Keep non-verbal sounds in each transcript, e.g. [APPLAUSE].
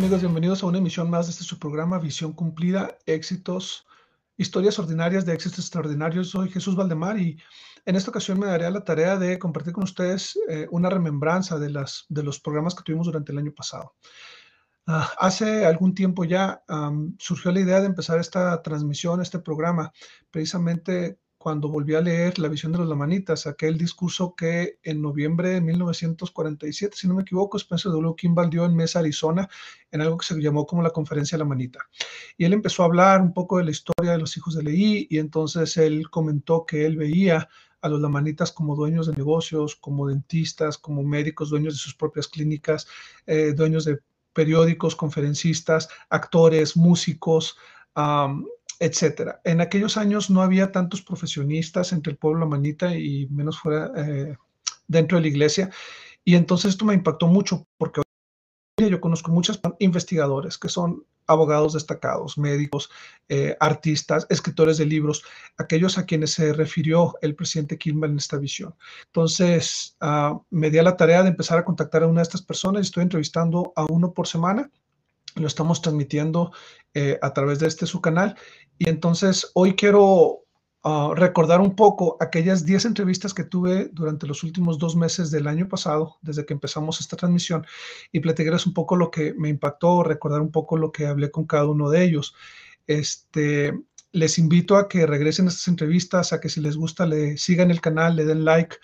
Amigos, bienvenidos a una emisión más de este su programa Visión Cumplida, éxitos, historias ordinarias de éxitos extraordinarios. Soy Jesús Valdemar y en esta ocasión me daré la tarea de compartir con ustedes eh, una remembranza de, las, de los programas que tuvimos durante el año pasado. Ah, hace algún tiempo ya surgió la idea de empezar esta transmisión, este programa, precisamente cuando volví a leer La visión de los lamanitas, aquel discurso que en noviembre de 1947, si no me equivoco, Spencer W. Kimball dio en Mesa, Arizona, en algo que se llamó como la Conferencia de la Manita. Y él empezó a hablar un poco de la historia de los hijos de Leí y entonces él comentó que él veía a los lamanitas como dueños de negocios, como dentistas, como médicos, dueños de sus propias clínicas, eh, dueños de periódicos, conferencistas, actores, músicos, etcétera. En aquellos años no había tantos profesionistas entre el pueblo manita y menos fuera eh, dentro de la iglesia. Y entonces esto me impactó mucho porque yo conozco muchos investigadores que son abogados destacados, médicos, eh, artistas, escritores de libros, aquellos a quienes se refirió el presidente Kimball en esta visión. Entonces, uh, me di a la tarea de empezar a contactar a una de estas personas y estoy entrevistando a uno por semana. Lo estamos transmitiendo eh, a través de este su canal. Y entonces hoy quiero uh, recordar un poco aquellas 10 entrevistas que tuve durante los últimos dos meses del año pasado, desde que empezamos esta transmisión, y platicarles un poco lo que me impactó, recordar un poco lo que hablé con cada uno de ellos. Este, les invito a que regresen a estas entrevistas, a que si les gusta le sigan el canal, le den like,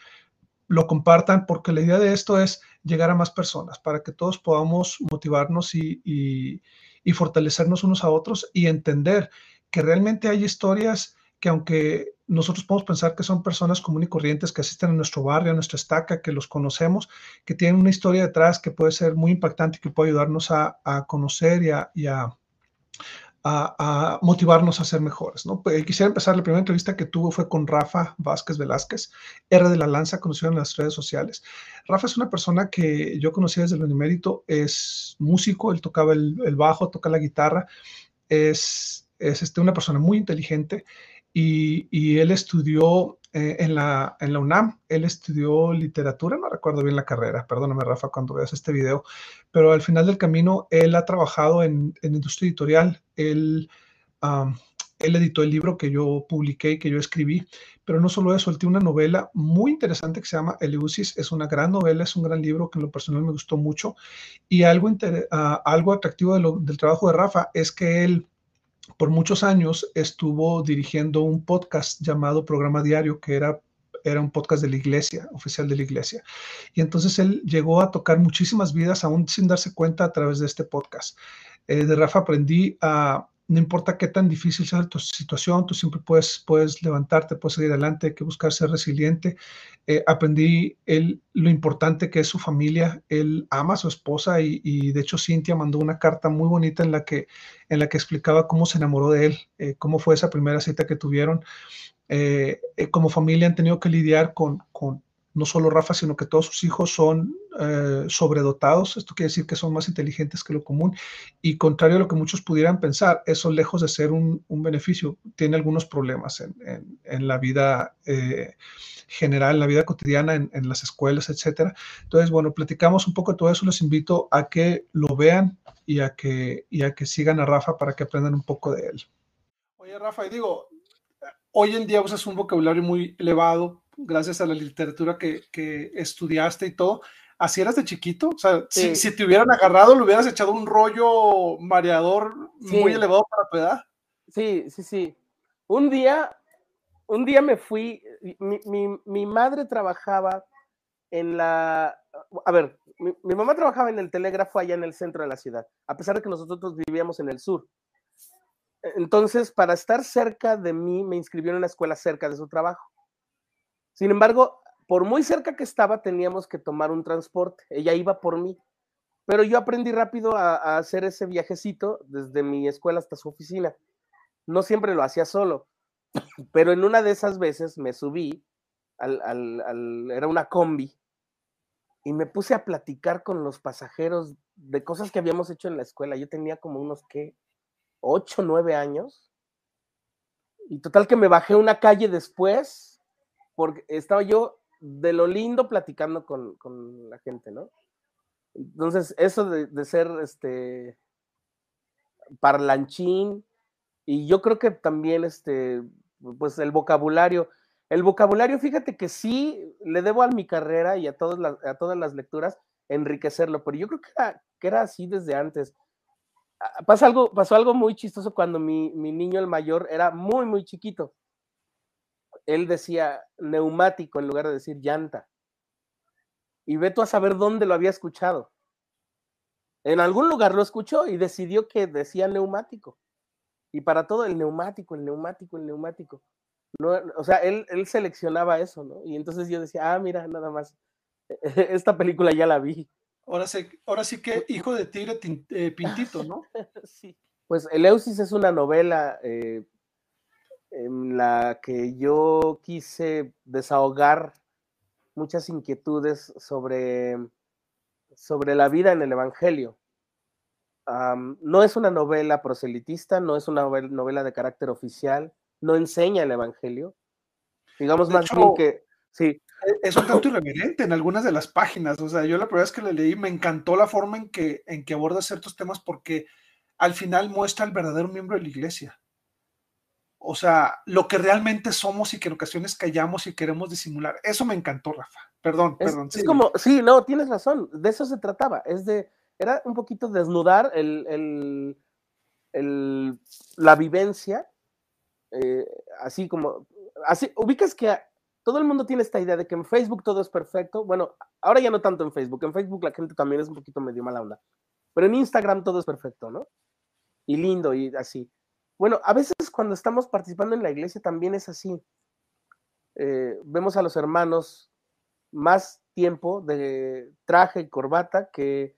lo compartan, porque la idea de esto es llegar a más personas, para que todos podamos motivarnos y, y, fortalecernos unos a otros y entender que realmente hay historias que aunque nosotros podemos pensar que son personas comunes y corrientes que asisten a nuestro barrio, a nuestra estaca, que los conocemos, que tienen una historia detrás que puede ser muy impactante y que puede ayudarnos a, conocer y, a, a, motivarnos a ser mejores. ¿no? Pues, quisiera empezar, la primera entrevista que tuve fue con Rafa Vázquez Velázquez, R de la Lanza, conocido en las redes sociales. Rafa es una persona que yo conocí desde el Unimérito, es músico, él tocaba el, el bajo, toca la guitarra, es es este, una persona muy inteligente y, él estudió eh, en, la, en la UNAM, él estudió literatura, no recuerdo bien la carrera, perdóname Rafa cuando veas este video, pero al final del camino él ha trabajado en, industria editorial, él, él editó el libro que yo publiqué y que yo escribí, pero no solo eso, él tiene una novela muy interesante que se llama Eleusis, es una gran novela, es un gran libro que en lo personal me gustó mucho. Y algo, ah, algo atractivo del trabajo de Rafa es que él por muchos años estuvo dirigiendo un podcast llamado Programa Diario, que era, era un podcast de la iglesia, oficial de la iglesia. Y entonces él llegó a tocar muchísimas vidas, aún sin darse cuenta a través de este podcast. Eh, de Rafa aprendí a, no importa qué tan difícil sea tu situación, tú siempre puedes, puedes levantarte, puedes seguir adelante, hay que buscar ser resiliente. Eh, aprendí él, lo importante que es su familia, él ama a su esposa y, de hecho Cintia mandó una carta muy bonita en la que, en la que explicaba cómo se enamoró de él, eh, cómo fue esa primera cita que tuvieron. Eh, como familia han tenido que lidiar con, con no solo Rafa, sino que todos sus hijos son eh, sobredotados. Esto quiere decir que son más inteligentes que lo común. Y contrario a lo que muchos pudieran pensar, eso lejos de ser un, beneficio, tiene algunos problemas en, la vida eh, general, en la vida cotidiana, en, las escuelas, etcétera. Entonces, bueno, platicamos un poco de todo eso. Les invito a que lo vean y a que, y a que sigan a Rafa para que aprendan un poco de él. Oye, Rafa, y digo, hoy en día usas un vocabulario muy elevado gracias a la literatura que, estudiaste y todo. ¿Así eras de chiquito? O sea, si, te hubieran agarrado, le hubieras echado un rollo mareador muy elevado para tu edad. Sí, sí, sí. Un día, un día me fui, mi, madre trabajaba en la, a ver, mi, mi, mamá trabajaba en el telégrafo allá en el centro de la ciudad, a pesar de que nosotros vivíamos en el sur. Entonces, para estar cerca de mí, me inscribió en una escuela cerca de su trabajo. Sin embargo, por muy cerca que estaba, teníamos que tomar un transporte. Ella iba por mí. Pero yo aprendí rápido a, hacer ese viajecito desde mi escuela hasta su oficina. No siempre lo hacía solo, [LAUGHS] pero en una de esas veces me subí, al, era una combi, y me puse a platicar con los pasajeros de cosas que habíamos hecho en la escuela. Yo tenía como unos, ¿qué? Ocho, nueve años. Y total que me bajé una calle después porque estaba yo de lo lindo platicando con, la gente, ¿no? Entonces, eso de, ser este parlanchín, y yo creo que también este, pues el vocabulario, el vocabulario, fíjate que sí le debo a mi carrera y a todas las, a todas las lecturas enriquecerlo, pero yo creo que era, que era así desde antes. Ah, pasa algo, pasó algo muy chistoso cuando mi, mi niño, el mayor, era muy, muy chiquito. Él decía neumático en lugar de decir llanta. Y ve tú a saber dónde lo había escuchado. En algún lugar lo escuchó y decidió que decía neumático. Y para todo el neumático, el neumático, el neumático. No, o sea, él, él seleccionaba eso, ¿no? Y entonces yo decía, ah, mira, nada más, [LAUGHS] esta película ya la vi. Ahora sí, ahora sí que [LAUGHS] hijo de tigre eh, pintito, ¿no? [LAUGHS] sí. Pues Eleusis es una novela eh, en la que yo quise desahogar muchas inquietudes sobre, sobre la vida en el Evangelio. no es una novela proselitista, no es una novela de carácter oficial, no enseña el Evangelio. Digamos más bien que sí. E, es un tanto irreverente en algunas de las páginas. O sea, yo la primera vez que le leí me encantó la forma en que, en que aborda ciertos temas porque al final muestra al verdadero miembro de la iglesia. O sea, lo que realmente somos y que en ocasiones callamos y queremos disimular. Eso me encantó, Rafa. Perdón, perdón. Es como, sí, no, tienes razón. De eso se trataba. Es de, era un poquito desnudar el, el, la vivencia, eh, así como, así, ubicas que todo el mundo tiene esta idea de que en Facebook todo es perfecto. Bueno, ahora ya no tanto en Facebook. En Facebook la gente también es un poquito medio mala onda. Pero en Instagram todo es perfecto, ¿no? Y lindo y así. Bueno, a veces cuando estamos participando en la iglesia también es así. Eh, vemos a los hermanos más tiempo de traje y corbata que,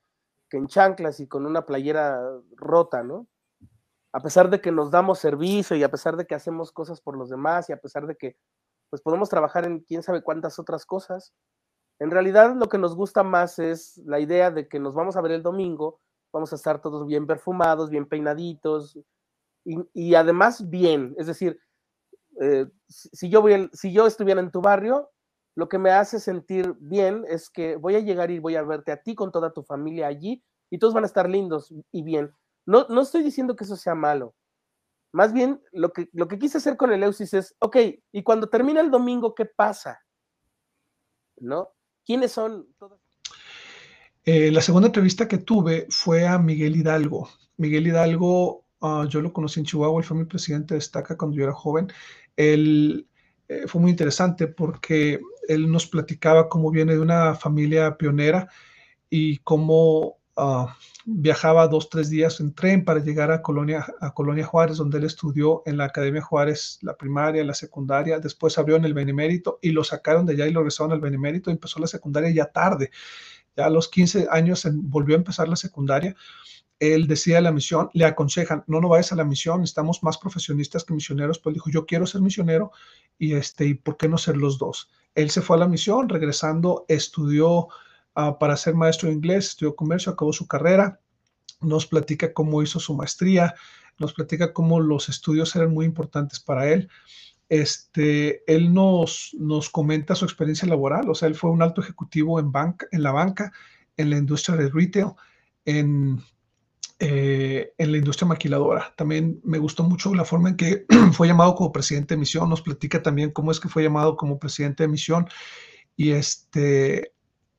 en chanclas y con una playera rota, ¿no? A pesar de que nos damos servicio y a pesar de que hacemos cosas por los demás y a pesar de que pues podemos trabajar en quién sabe cuántas otras cosas, en realidad lo que nos gusta más es la idea de que nos vamos a ver el domingo, vamos a estar todos bien perfumados, bien peinaditos, y, además bien, es decir, eh, si, yo voy si yo estuviera en tu barrio, lo que me hace sentir bien es que voy a llegar y voy a verte a ti con toda tu familia allí y todos van a estar lindos y bien. No, no estoy diciendo que eso sea malo. Más bien, lo que, lo que quise hacer con el Eusis es, ok, y cuando termina el domingo, ¿qué pasa? ¿No? ¿Quiénes son? Eh, la segunda entrevista que tuve fue a Miguel Hidalgo. Miguel Hidalgo Ah, yo lo conocí en Chihuahua, él fue mi presidente de Estaca cuando yo era joven. Él eh, fue muy interesante porque él nos platicaba cómo viene de una familia pionera y cómo ah, viajaba dos, tres días en tren para llegar a Colonia, a Colonia Juárez, donde él estudió en la Academia Juárez la primaria, la secundaria, después abrió en el Benemérito y lo sacaron de allá y lo regresaron al Benemérito, empezó la secundaria ya tarde, ya a los 15 años volvió a empezar la secundaria él decía la misión, le aconsejan, no, no vayas a la misión, estamos más profesionistas que misioneros, pues dijo, yo quiero ser misionero y este, ¿y por qué no ser los dos? Él se fue a la misión, regresando, estudió ah, para ser maestro de inglés, estudió comercio, acabó su carrera, nos platica cómo hizo su maestría, nos platica cómo los estudios eran muy importantes para él. Este, él nos, nos comenta su experiencia laboral, o sea, él fue un alto ejecutivo en, banca, en la banca, en la industria de retail, en eh, en la industria maquiladora. También me gustó mucho la forma en que [CLEARS THROAT] fue llamado como presidente de misión. Nos platica también cómo es que fue llamado como presidente de misión. Y este,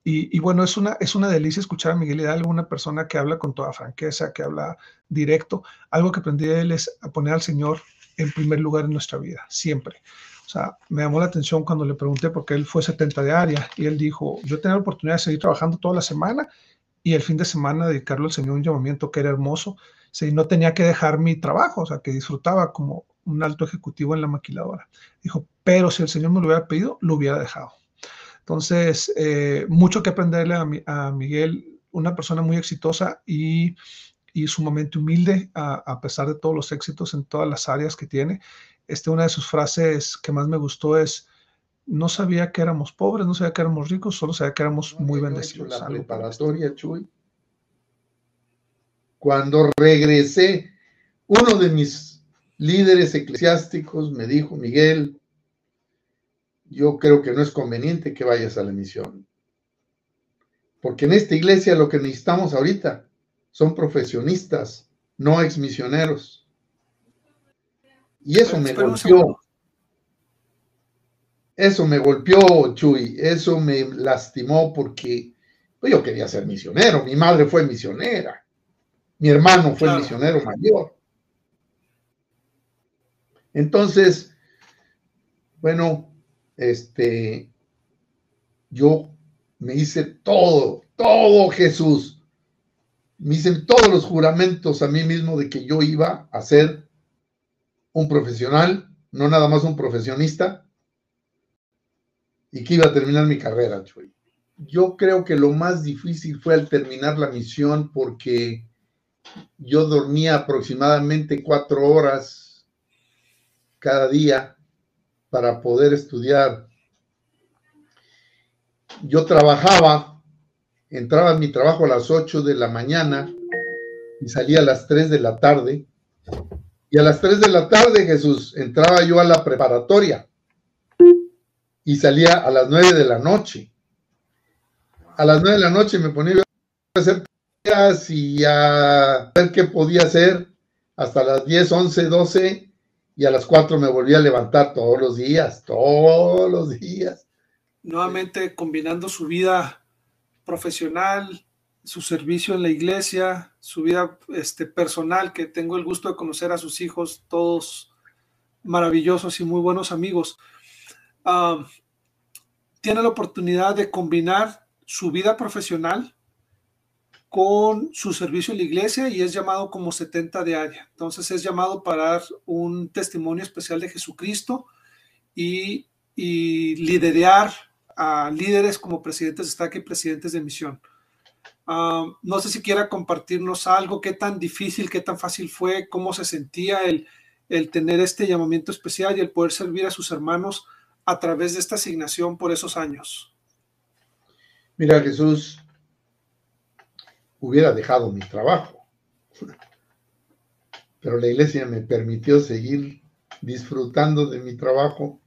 y, bueno, es una, es una delicia escuchar a Miguel Hidalgo, una persona que habla con toda franqueza, que habla directo. Algo que aprendí de él es a poner al Señor en primer lugar en nuestra vida, siempre. O sea, me llamó la atención cuando le pregunté, porque él fue 70 de área, y él dijo, yo tenía la oportunidad de seguir trabajando toda la semana y el fin de semana dedicarlo al Señor un llamamiento que era hermoso. Sí, no tenía que dejar mi trabajo, o sea, que disfrutaba como un alto ejecutivo en la maquiladora. Dijo, pero si el Señor me lo hubiera pedido, lo hubiera dejado. Entonces, eh, mucho que aprenderle a, Miguel, una persona muy exitosa y, sumamente humilde, a, a, pesar de todos los éxitos en todas las áreas que tiene. Este, una de sus frases que más me gustó es, no sabía que éramos pobres, no sabía que éramos ricos, solo sabía que éramos muy bendecidos. La preparatoria, Chuy. Cuando regresé, uno de mis líderes eclesiásticos me dijo, Miguel, yo creo que no es conveniente que vayas a la misión. Porque en esta iglesia lo que necesitamos ahorita son profesionistas, no exmisioneros. Y eso me golpeó. Eso me golpeó, Chuy. Eso me lastimó porque pues, yo quería ser misionero. Mi madre fue misionera. Mi hermano fue misionero mayor. Entonces, bueno, este, yo me hice todo, todo Jesús. Me hice todos los juramentos a mí mismo de que yo iba a ser un profesional, no nada más un profesionista, y que iba a terminar mi carrera, Chuy. Yo creo que lo más difícil fue al terminar la misión porque yo dormía aproximadamente cuatro horas cada día para poder estudiar. Yo trabajaba, entraba en mi trabajo a las 8 de la mañana y salía a las 3 de la tarde. Y a las 3 de la tarde, Jesús, entraba yo a la preparatoria y salía a las 9 de la noche. A las 9 de la noche me ponía a hacer tareas y a ver qué podía hacer hasta las 10, 11, 12 y a las 4 me volví a levantar todos los días, todos los días. Nuevamente combinando su vida profesional, su servicio en la iglesia, su vida este, personal, que tengo el gusto de conocer a sus hijos, todos maravillosos y muy buenos amigos. Ah, tiene la oportunidad de combinar su vida profesional con su servicio en la iglesia y es llamado como 70 de área. Entonces es llamado para dar un testimonio especial de Jesucristo y, liderar a líderes como presidentes de estaca y presidentes de misión. Ah, no sé si quiera compartirnos algo, qué tan difícil, qué tan fácil fue, cómo se sentía el tener este llamamiento especial y el poder servir a sus hermanos a través de esta asignación por esos años. Mira, Jesús, hubiera dejado mi trabajo. Pero la iglesia me permitió seguir disfrutando de mi trabajo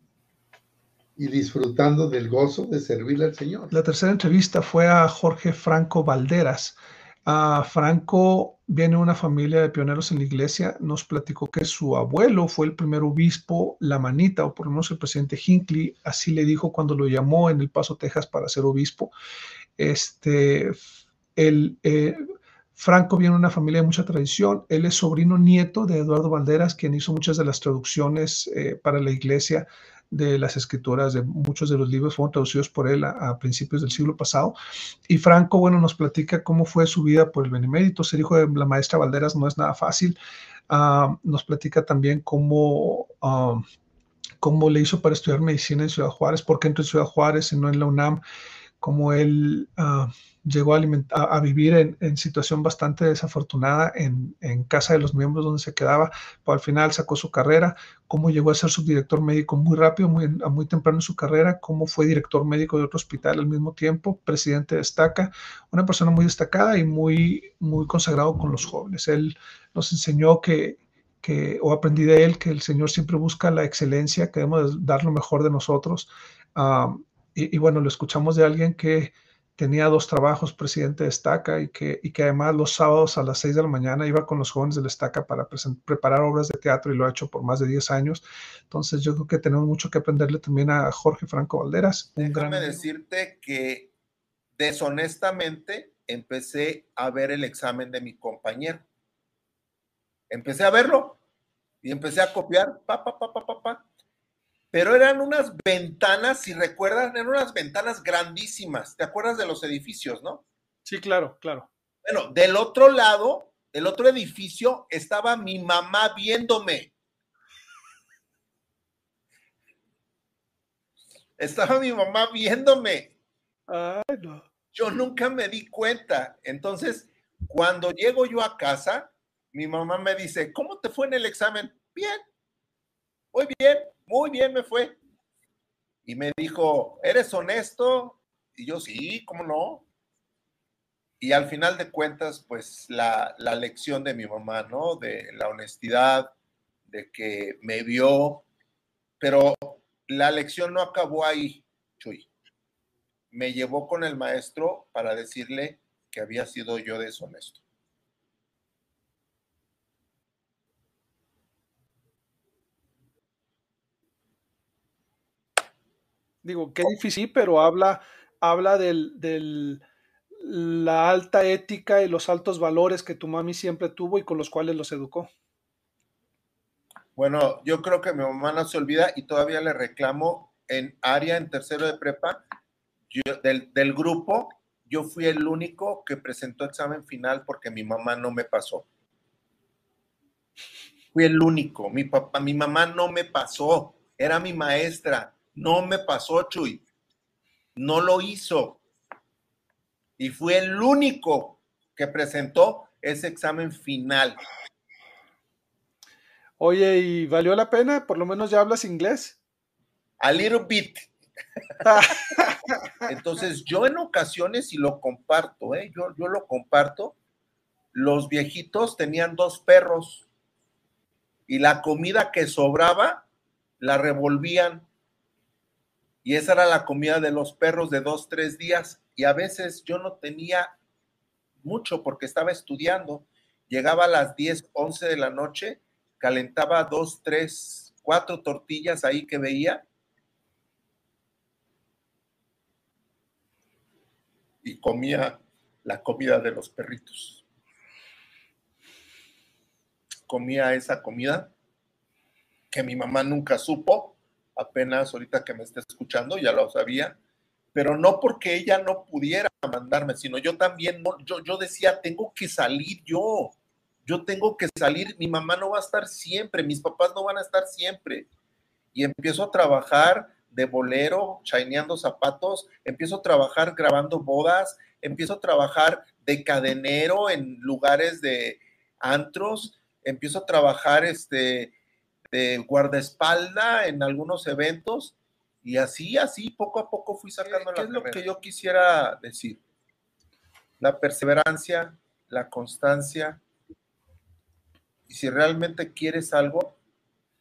y disfrutando del gozo de servirle al Señor. La tercera entrevista fue a Jorge Franco Valderas. A Franco viene una familia de pioneros en la iglesia. Nos platicó que su abuelo fue el primer obispo, la manita, o por lo menos el presidente Hinckley, así le dijo cuando lo llamó en El Paso, Texas, para ser obispo. Este, el, eh, Franco viene de una familia de mucha tradición. Él es sobrino nieto de Eduardo Valderas, quien hizo muchas de las traducciones eh, para la iglesia de las escrituras de muchos de los libros fueron traducidos por él a, principios del siglo pasado. Y Franco, bueno, nos platica cómo fue su vida por el Benemérito. Ser hijo de la maestra Valderas no es nada fácil. Ah, nos platica también cómo, ah, cómo le hizo para estudiar medicina en Ciudad Juárez, por qué entró en Ciudad Juárez y no en la UNAM, cómo él... Ah, llegó a, vivir en, situación bastante desafortunada en, casa de los miembros donde se quedaba, pero al final sacó su carrera, cómo llegó a ser subdirector médico muy rápido, muy, temprano en su carrera, cómo fue director médico de otro hospital al mismo tiempo, presidente de Estaca, una persona muy destacada y muy, muy consagrado con los jóvenes. Él nos enseñó que, que, o aprendí de él, que el Señor siempre busca la excelencia, que debemos dar lo mejor de nosotros. Ah, y, y bueno, lo escuchamos de alguien que tenía dos trabajos, presidente de Estaca, y que, y que además los sábados a las 6 de la mañana iba con los jóvenes de la Estaca para preparar obras de teatro y lo ha hecho por más de 10 años. Entonces yo creo que tenemos mucho que aprenderle también a Jorge Franco Valderas. Déjame decirte que deshonestamente empecé a ver el examen de mi compañero. Empecé a verlo y empecé a copiar, pa, pa, pa, pa, pa, pa pero eran unas ventanas, si recuerdan, eran unas ventanas grandísimas. ¿Te acuerdas de los edificios, no? Sí, claro, claro. Bueno, del otro lado, del otro edificio, estaba mi mamá viéndome. Estaba mi mamá viéndome. Ay, no. Yo nunca me di cuenta. Entonces, cuando llego yo a casa, mi mamá me dice, ¿cómo te fue en el examen? Bien, muy bien muy bien me fue. Y me dijo, ¿eres honesto? Y yo, sí, ¿cómo no? Y al final de cuentas, pues la, la lección de mi mamá, ¿no? De la honestidad, de que me vio, pero la lección no acabó ahí, Chuy. me llevó con el maestro para decirle que había sido yo deshonesto. Digo, qué difícil, pero habla, habla del, del, la alta ética y los altos valores que tu mami siempre tuvo y con los cuales los educó. Bueno, yo creo que mi mamá no se olvida y todavía le reclamo en área, en tercero de prepa, del, del grupo, yo fui el único que presentó examen final porque mi mamá no me pasó. Fui el único. Mi papá, mi mamá no me pasó. Era mi maestra. No me pasó, Chuy. No lo hizo. Y fui el único que presentó ese examen final. Oye, ¿y valió la pena? Por lo menos ya hablas inglés. A little bit. Entonces, yo en ocasiones, y lo comparto, ¿eh? yo, yo lo comparto, los viejitos tenían dos perros y la comida que sobraba la revolvían. Y esa era la comida de los perros de dos, tres días. Y a veces yo no tenía mucho porque estaba estudiando. Llegaba a las 10, 11 de la noche, calentaba dos, tres, cuatro tortillas ahí que veía y comía la comida de los perritos. Comía esa comida que mi mamá nunca supo, apenas ahorita que me está escuchando, ya lo sabía, pero no porque ella no pudiera mandarme, sino yo también, yo, yo decía, tengo que salir yo, yo tengo que salir, mi mamá no va a estar siempre, mis papás no van a estar siempre. Y empiezo a trabajar de bolero, chaineando zapatos, empiezo a trabajar grabando bodas, empiezo a trabajar de cadenero en lugares de antros, empiezo a trabajar este, de guardaespalda en algunos eventos y así, así, poco a poco fui sacando ¿Qué es lo que yo quisiera decir? La perseverancia, la constancia. Y si realmente quieres algo,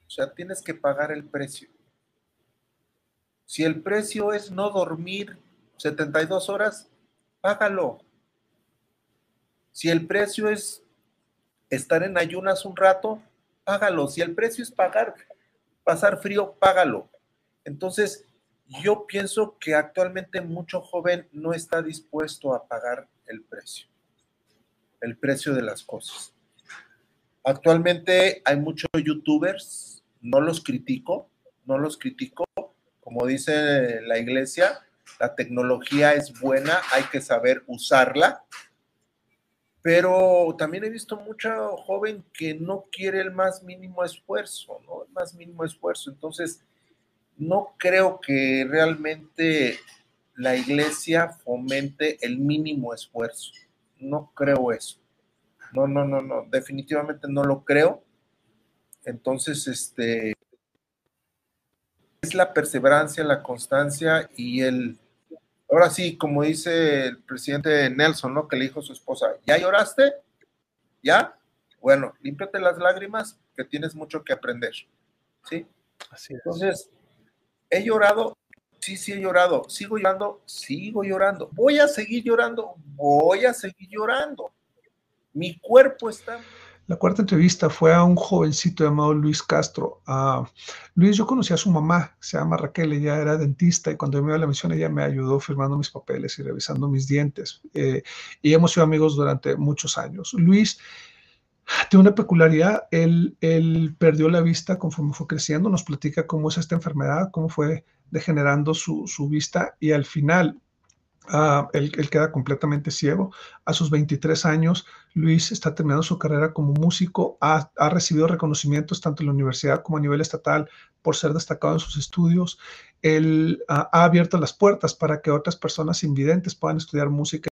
o sea, tienes que pagar el precio. Si el precio es no dormir 72 horas, págalo. Si el precio es estar en ayunas un rato, págalo. Si el precio es pagar, pasar frío, págalo. Entonces, yo pienso que actualmente mucho joven no está dispuesto a pagar el precio, el precio de las cosas. Actualmente hay muchos youtubers, no los critico, no los critico, como dice la iglesia, la tecnología es buena, hay que saber usarla, pero también he visto mucha joven que no quiere el más mínimo esfuerzo, ¿no? El más mínimo esfuerzo. Entonces, no creo que realmente la iglesia fomente el mínimo esfuerzo. No creo eso. No, no, no, no, definitivamente no lo creo. Entonces, este, es la perseverancia, la constancia y el, ahora sí, como dice el presidente Nelson, ¿no? Que le dijo a su esposa, ¿ya lloraste? ¿Ya? Bueno, límpiate las lágrimas, que tienes mucho que aprender. ¿Sí? Así es. Entonces, he llorado, sí, sí he llorado, sigo llorando, sigo llorando, voy a seguir llorando, voy a seguir llorando. Mi cuerpo está la cuarta entrevista fue a un jovencito llamado Luis Castro. Uh, Luis, yo conocí a su mamá, se llama Raquel, ella era dentista y cuando yo me iba a la misión ella me ayudó firmando mis papeles y revisando mis dientes. Eh, y hemos sido amigos durante muchos años. Luis tiene una peculiaridad, él, perdió la vista conforme fue creciendo, nos platica cómo es esta enfermedad, cómo fue degenerando su vista y al final Uh, él, queda completamente ciego. A sus 23 años, Luis está terminando su carrera como músico, ha, recibido reconocimientos tanto en la universidad como a nivel estatal por ser destacado en sus estudios. Él uh, ha abierto las puertas para que otras personas invidentes puedan estudiar música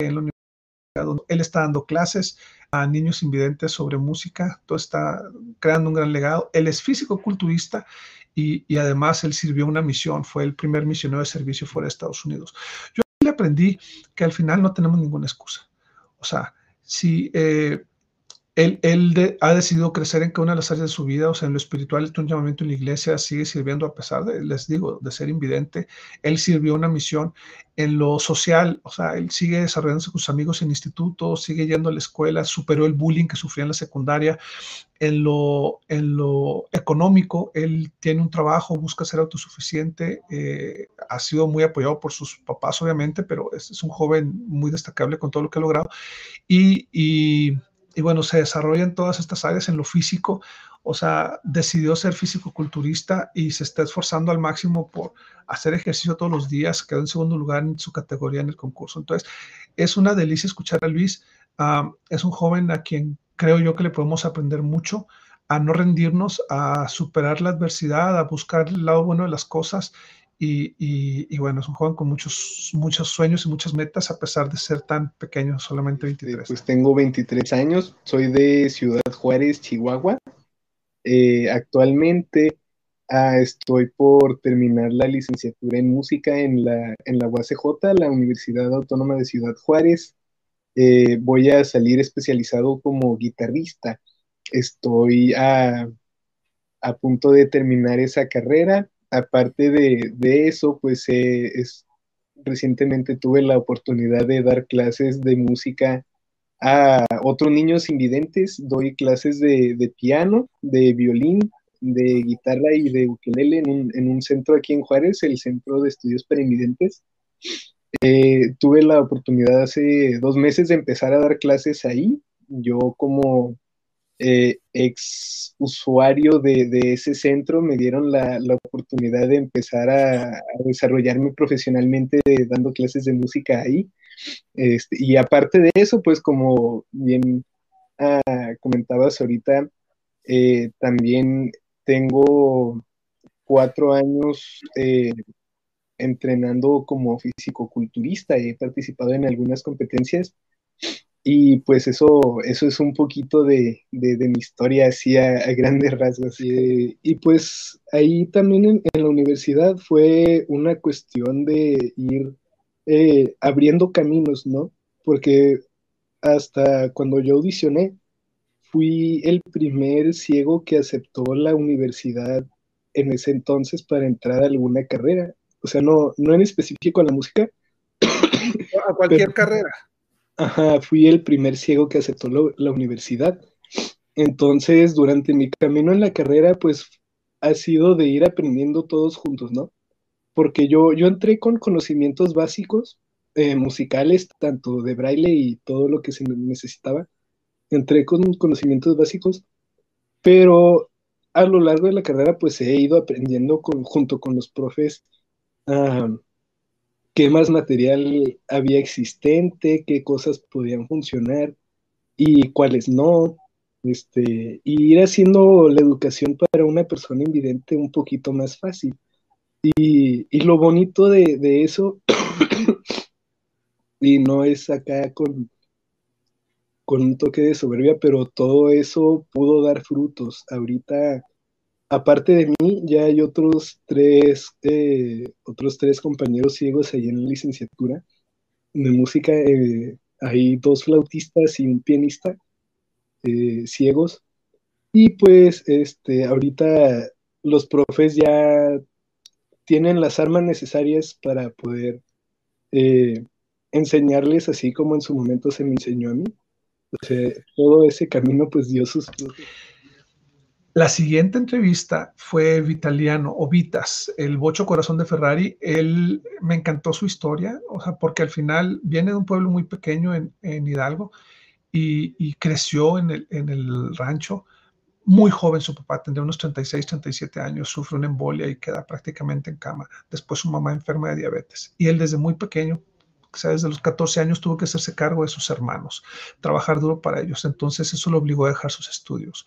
en la universidad. Él está dando clases a niños invidentes sobre música, todo está creando un gran legado. Él es físico-culturista y, y, además él sirvió una misión, fue el primer misionero de servicio fuera de Estados Unidos. Yo aprendí que al final no tenemos ninguna excusa. O sea, si, eh, él, ha decidido crecer en cada una de las áreas de su vida, o sea, en lo espiritual, un llamamiento en la iglesia, sigue sirviendo a pesar de, les digo, de ser invidente. Él sirvió una misión en lo social, o sea, él sigue desarrollándose con sus amigos en instituto, sigue yendo a la escuela, superó el bullying que sufría en la secundaria. En lo, en lo económico, él tiene un trabajo, busca ser autosuficiente, eh, ha sido muy apoyado por sus papás, obviamente, pero es, es, un joven muy destacable con todo lo que ha logrado. y y bueno, se desarrolla en todas estas áreas, en lo físico, o sea, decidió ser físico-culturista y se está esforzando al máximo por hacer ejercicio todos los días, quedó en segundo lugar en su categoría en el concurso. Entonces, es una delicia escuchar a Luis, es un joven a quien creo yo que le podemos aprender mucho, a no rendirnos, a superar la adversidad, a buscar el lado bueno de las cosas y, bueno, es un joven con muchos, muchos sueños y muchas metas a pesar de ser tan pequeño, solamente 23. Pues tengo 23 años, soy de Ciudad Juárez, Chihuahua. Eh, actualmente ah, estoy por terminar la licenciatura en música en la, en la UACJ, la Universidad Autónoma de Ciudad Juárez. Eh, voy a salir especializado como guitarrista. Estoy a, a punto de terminar esa carrera aparte de, eso, pues eh, es, recientemente tuve la oportunidad de dar clases de música a otros niños invidentes. Doy clases de, piano, de violín, de guitarra y de ukelele en un, centro aquí en Juárez, el Centro de Estudios para Invidentes. Eh, tuve la oportunidad hace dos meses de empezar a dar clases ahí. Yo como eh, ex usuario de, ese centro me dieron la, oportunidad de empezar a, desarrollarme profesionalmente dando clases de música ahí. Este, y aparte de eso, pues como bien ah, comentabas ahorita, eh, también tengo cuatro años eh, entrenando como físico-culturista. He participado en algunas competencias y pues eso, eso es un poquito de, mi historia así a, grandes rasgos. Y, y, pues ahí también en, la universidad fue una cuestión de ir eh, abriendo caminos, ¿no? Porque hasta cuando yo audicioné, fui el primer ciego que aceptó la universidad en ese entonces para entrar a alguna carrera. O sea, no, no en específico a la música. [COUGHS] A cualquier carrera Ajá, fui el primer ciego que aceptó la universidad. Entonces, durante mi camino en la carrera, pues ha sido de ir aprendiendo todos juntos, ¿no? Porque yo, yo entré con conocimientos básicos, eh, musicales, tanto de braille y todo lo que se necesitaba. Entré con conocimientos básicos, pero a lo largo de la carrera, pues he ido aprendiendo junto con los profes qué más material había existente, qué cosas podían funcionar y cuáles no. Este, y ir haciendo la educación para una persona invidente un poquito más fácil. Y, lo bonito de, de eso, [COUGHS] y no es acá con, con un toque de soberbia, pero todo eso pudo dar frutos. Ahorita aparte de mí, ya hay otros tres, eh, otros tres compañeros ciegos ahí en la licenciatura de música. Eh, hay dos flautistas y un pianista eh, ciegos. Y pues, este, ahorita los profes ya tienen las armas necesarias para poder enseñarles así como en su momento se me enseñó a mí. O sea, todo ese camino pues dio sus frutos. La siguiente entrevista fue Vitaliano o el bocho corazón de Ferrari. Él me encantó su historia, o sea, porque al final viene de un pueblo muy pequeño en, Hidalgo y, creció en el, en el, rancho. Muy joven su papá, tendría unos 36, 37 años, sufre una embolia y queda prácticamente en cama. Después su mamá enferma de diabetes. Y él desde muy pequeño desde los 14 años tuvo que hacerse cargo de sus hermanos, trabajar duro para ellos. Entonces eso lo obligó a dejar sus estudios.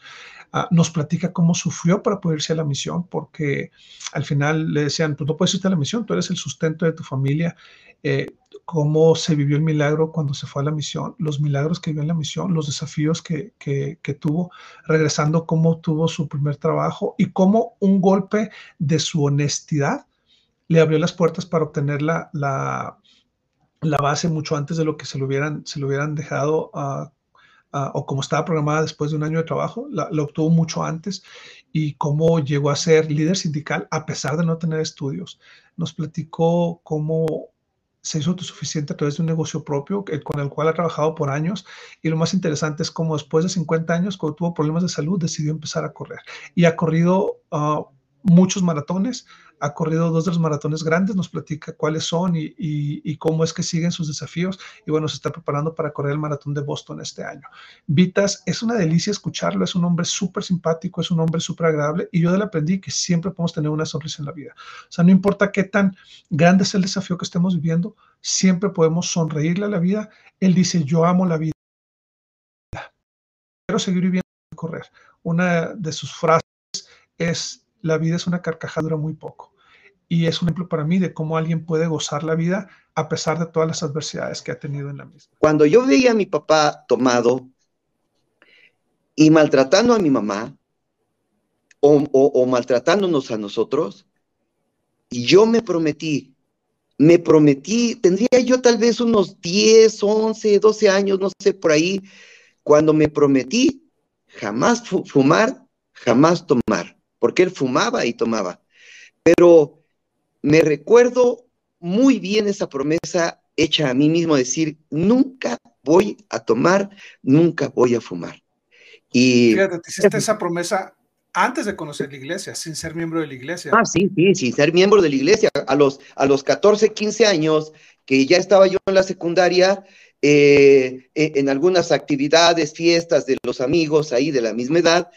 Ah, nos platica cómo sufrió para poder irse a la misión, porque al final le decían, pues no puedes irte a la misión, tú eres el sustento de tu familia. Eh, cómo se vivió el milagro cuando se fue a la misión, los milagros que vivió en la misión, los desafíos que, que, tuvo, regresando, cómo tuvo su primer trabajo y cómo un golpe de su honestidad le abrió las puertas para obtener la, la, la base mucho antes de lo que se lo hubieran, se lo hubieran dejado ah, o como estaba programada después de un año de trabajo, la, obtuvo mucho antes. Y cómo llegó a ser líder sindical a pesar de no tener estudios. Nos platicó cómo se hizo autosuficiente a través de un negocio propio con el cual ha trabajado por años. Y lo más interesante es cómo después de 50 años, cuando tuvo problemas de salud, decidió empezar a correr. Y ha corrido uh, muchos maratones, ha corrido dos de los maratones grandes, nos platica cuáles son y, cómo es que siguen sus desafíos y bueno, se está preparando para correr el maratón de Boston este año. Vitas, es una delicia escucharlo, es un hombre súper simpático, es un hombre súper agradable y yo de él aprendí que siempre podemos tener una sonrisa en la vida. O sea, no importa qué tan grande es el desafío que estemos viviendo, siempre podemos sonreírle a la vida. Él dice, yo amo la vida. Quiero seguir viviendo y correr. Una de sus frases es la vida es una carcajadura muy poco. Y es un ejemplo para mí de cómo alguien puede gozar la vida a pesar de todas las adversidades que ha tenido en la misma. Cuando yo veía a mi papá tomado y maltratando a mi mamá o, maltratándonos a nosotros, yo me prometí, me prometí, tendría yo tal vez unos 10, 11, 12 años, no sé, por ahí, cuando me prometí jamás fumar, jamás tomar porque él fumaba y tomaba. Pero me recuerdo muy bien esa promesa hecha a mí mismo, decir, nunca voy a tomar, nunca voy a fumar. Y Fíjate, te hiciste esa promesa antes de conocer la iglesia, sin ser miembro de la iglesia. Ah, sí, sí, sin ser miembro de la iglesia. A los, a los 14, 15 años, que ya estaba yo en la secundaria, eh, en algunas actividades, fiestas de los amigos ahí de la misma edad,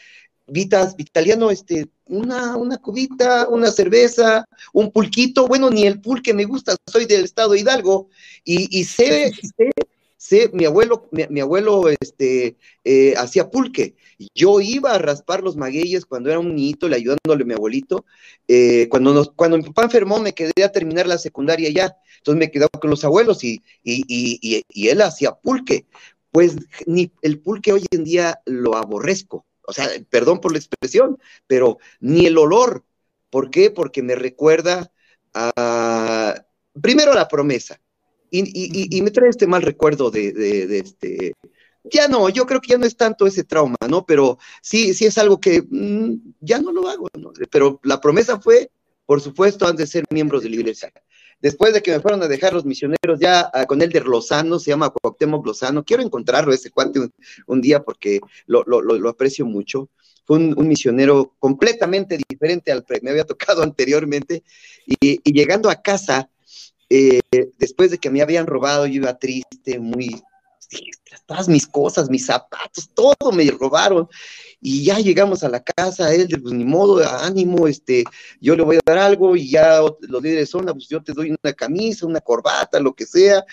Vitas, Vitaliano, este, una, una cubita, una cerveza, un pulquito, bueno, ni el pulque me gusta, soy del estado de Hidalgo, y, y sé, sé, sé, mi abuelo, mi, abuelo, este, eh, hacía pulque, yo iba a raspar los magueyes cuando era un niñito, le ayudándole a mi abuelito, eh, cuando, nos, cuando mi papá enfermó me quedé a terminar la secundaria ya, entonces me quedaba con los abuelos y, y, y, y él hacía pulque, pues ni el pulque hoy en día lo aborrezco, o sea, perdón por la expresión, pero ni el olor. ¿Por qué? Porque me recuerda a, primero la promesa, y, me trae este mal recuerdo de, este, ya no, yo creo que ya no es tanto ese trauma, ¿no? Pero sí, sí es algo que mm, ya no lo hago, ¿no? Pero la promesa fue, por supuesto, han de ser miembros de la iglesia después de que me fueron a dejar los misioneros ya ah, con el de Lozano, se llama Cuauhtémoc Lozano, quiero encontrarlo ese cuate un, día porque lo, aprecio mucho. Fue un, misionero completamente diferente al que me había tocado [LAUGHS] anteriormente. Y, llegando a casa, eh, después de que me habían robado, yo iba triste, muy todas mis cosas, mis zapatos, todo me robaron. Y ya llegamos a la casa, él, pues ni modo, ánimo, este, yo le voy a dar algo y ya los líderes son, pues yo te doy una camisa, una corbata, lo que sea.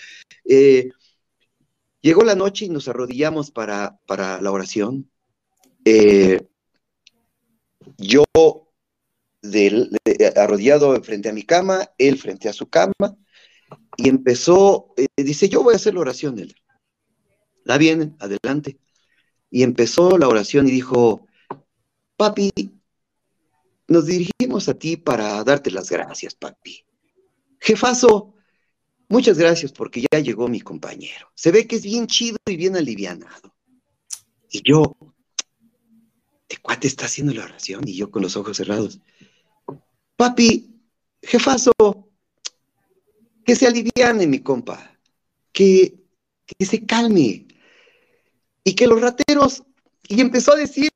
Eh, llegó la noche y nos arrodillamos para, para la oración. Eh, yo arrodillado frente a mi cama, él frente a su cama, y empezó, eh, dice, yo voy a hacer la oración, él. La vienen, adelante. Y empezó la oración y dijo, papi, nos dirigimos a ti para darte las gracias, papi. Jefazo, muchas gracias porque ya llegó mi compañero. Se ve que es bien chido y bien alivianado. Y yo, ¿de cuate está haciendo la oración? Y yo con los ojos cerrados. Papi, jefazo, que se aliviane mi compa, que, que se calme, y que los rateros, y empezó a decir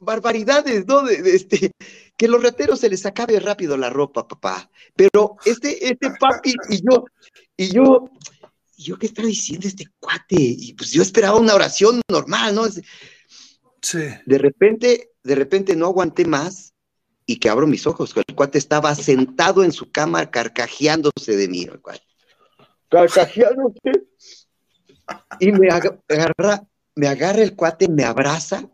barbaridades, ¿no? De, este, que los rateros se les acabe rápido la ropa, papá. Pero este, este papi y yo, y yo, y yo, ¿qué está diciendo este cuate? Y pues yo esperaba una oración normal, ¿no? Sí. De repente, de repente no aguanté más y que abro mis ojos. El cuate estaba sentado en su cama carcajeándose de mí, el cuate. Carcajeándose. Y me agarra, me agarra el cuate, me abraza,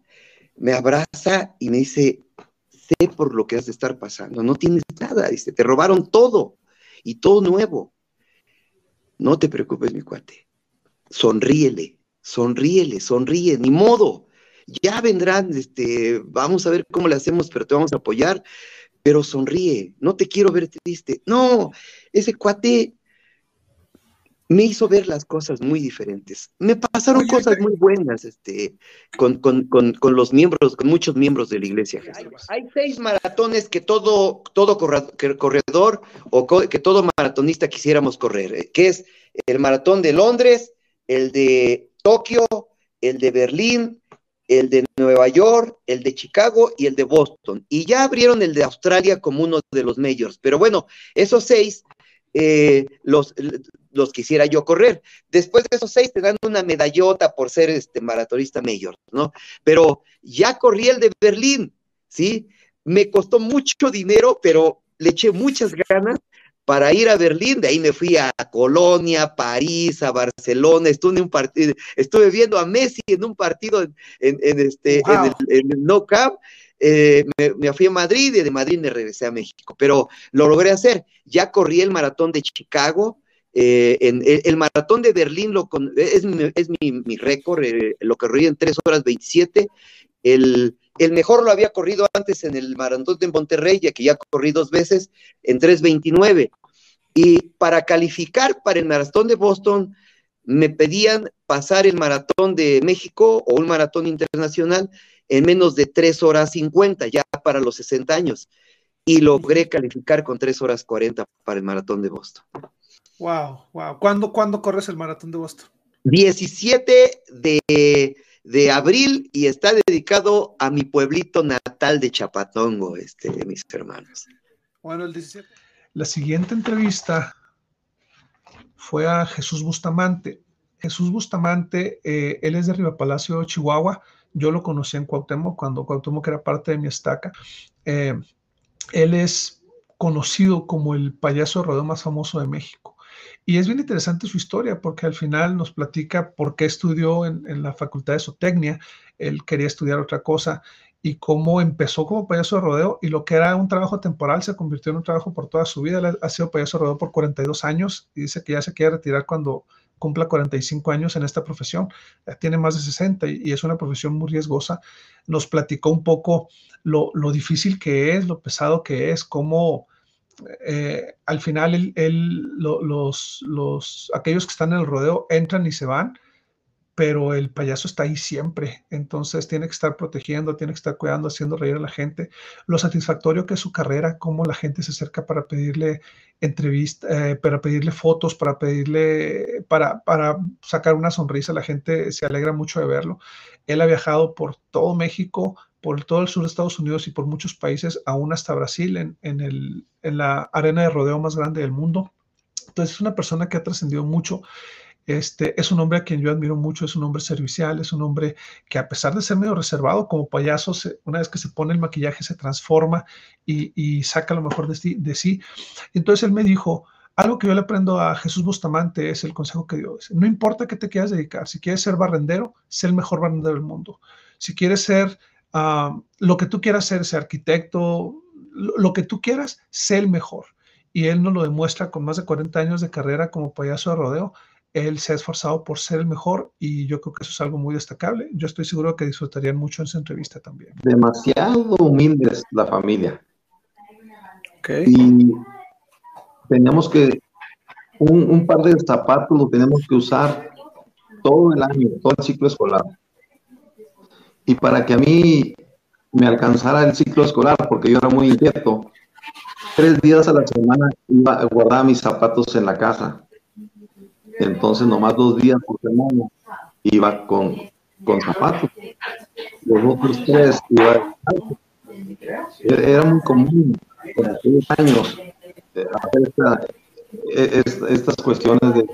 me abraza y me dice, sé por lo que has de estar pasando, no tienes nada, dice, te robaron todo y todo nuevo. No te preocupes, mi cuate, sonríele, sonríele, sonríe, ni modo. Ya vendrán, este, vamos a ver cómo le hacemos, pero te vamos a apoyar, pero sonríe, no te quiero ver triste. No, ese cuate me hizo ver las cosas muy diferentes. Me pasaron Oye, cosas muy buenas este, con, con- con- con los miembros, con muchos miembros de la iglesia. Hay- Jesús. Hay seis maratones que todo, todo corredor o co- que todo maratonista quisiéramos correr, eh, que es el maratón de Londres, el de Tokio, el de Berlín, el de Nueva York, el de Chicago y el de Boston. Y ya abrieron el de Australia como uno de los majors. Pero bueno, esos seis eh, los, los quisiera yo correr. Después de esos seis te dan una medallota por ser este maratonista mayor, ¿no? Pero ya corrí el de Berlín, ¿sí? Me costó mucho dinero, pero le eché muchas ganas para ir a Berlín, de ahí me fui a Colonia, París, a Barcelona, estuve en un partido, estuve viendo a Messi en un partido en, en- en este, Wow. en el, en el No Camp, eh, me, fui a Madrid y de Madrid me regresé a México, pero lo logré hacer. Ya corrí el maratón de Chicago, eh, el, maratón de Berlín lo es, mi récord, eh, lo corrí en 3 horas 27. El, el mejor lo había corrido antes en el maratón de Monterrey, ya que ya corrí dos veces en 3.29. Y para calificar para el maratón de Boston, me pedían pasar el maratón de México o un maratón internacional en menos de 3 horas 50, ya para los 60 años. Y logré calificar con 3 horas 40 para el maratón de Boston. Wow, wow. ¿Cuándo, ¿Cuándo corres el maratón de Boston? 17 de, de abril y está dedicado a mi pueblito natal de Chapatongo, este, mis hermanos. Bueno, el 17. La siguiente entrevista fue a Jesús Bustamante. Jesús Bustamante, eh, él es de Riva Palacio, Chihuahua. Yo lo conocí en Cuauhtémoc cuando Cuauhtémoc era parte de mi estaca. Eh, él es conocido como el payaso de rodeo más famoso de México. Y es bien interesante su historia porque al final nos platica por qué estudió en, en la Facultad de Zootecnia. Él quería estudiar otra cosa y cómo empezó como payaso de rodeo y lo que era un trabajo temporal se convirtió en un trabajo por toda su vida. Él ha sido payaso de rodeo por 42 años y dice que ya se quiere retirar cuando cumpla 45 años en esta profesión. Ya tiene más de 60 y, es una profesión muy riesgosa. Nos platicó un poco lo, lo difícil que es, lo pesado que es, cómo eh, al final él, él, lo, los, los, aquellos que están en el rodeo entran y se van, pero el payaso está ahí siempre, entonces tiene que estar protegiendo, tiene que estar cuidando, haciendo reír a la gente, lo satisfactorio que es su carrera, cómo la gente se acerca para pedirle entrevista, eh, para pedirle fotos, para pedirle, para sacar una sonrisa, la gente se alegra mucho de verlo. Él ha viajado por todo México, por todo el sur de Estados Unidos y por muchos países, aún hasta Brasil, en, en, el, en la arena de rodeo más grande del mundo. Entonces es una persona que ha trascendido mucho. Este, es un hombre a quien yo admiro mucho, es un hombre servicial, es un hombre que a pesar de ser medio reservado como payaso, una vez que se pone el maquillaje se transforma y, saca lo mejor de sí. Entonces él me dijo, algo que yo le aprendo a Jesús Bustamante es el consejo que dio. No importa qué te quieras dedicar, si quieres ser barrendero, sé el mejor barrendero del mundo. Si quieres ser uh, lo que tú quieras ser, ser arquitecto, lo, lo que tú quieras, sé el mejor. Y él nos lo demuestra con más de 40 años de carrera como payaso de rodeo él se ha esforzado por ser el mejor y yo creo que eso es algo muy destacable. Yo estoy seguro que disfrutarían mucho en esa entrevista también. Demasiado humildes la familia. Okay. Y tenemos que, un, un, par de zapatos lo tenemos que usar todo el año, todo el ciclo escolar. Y para que a mí me alcanzara el ciclo escolar, porque yo era muy inquieto, tres días a la semana iba a guardar mis zapatos en la casa entonces nomás dos días por semana iba con, con zapatos. Los otros tres iba Era muy común en aquellos años hacer esta, esta, estas cuestiones de,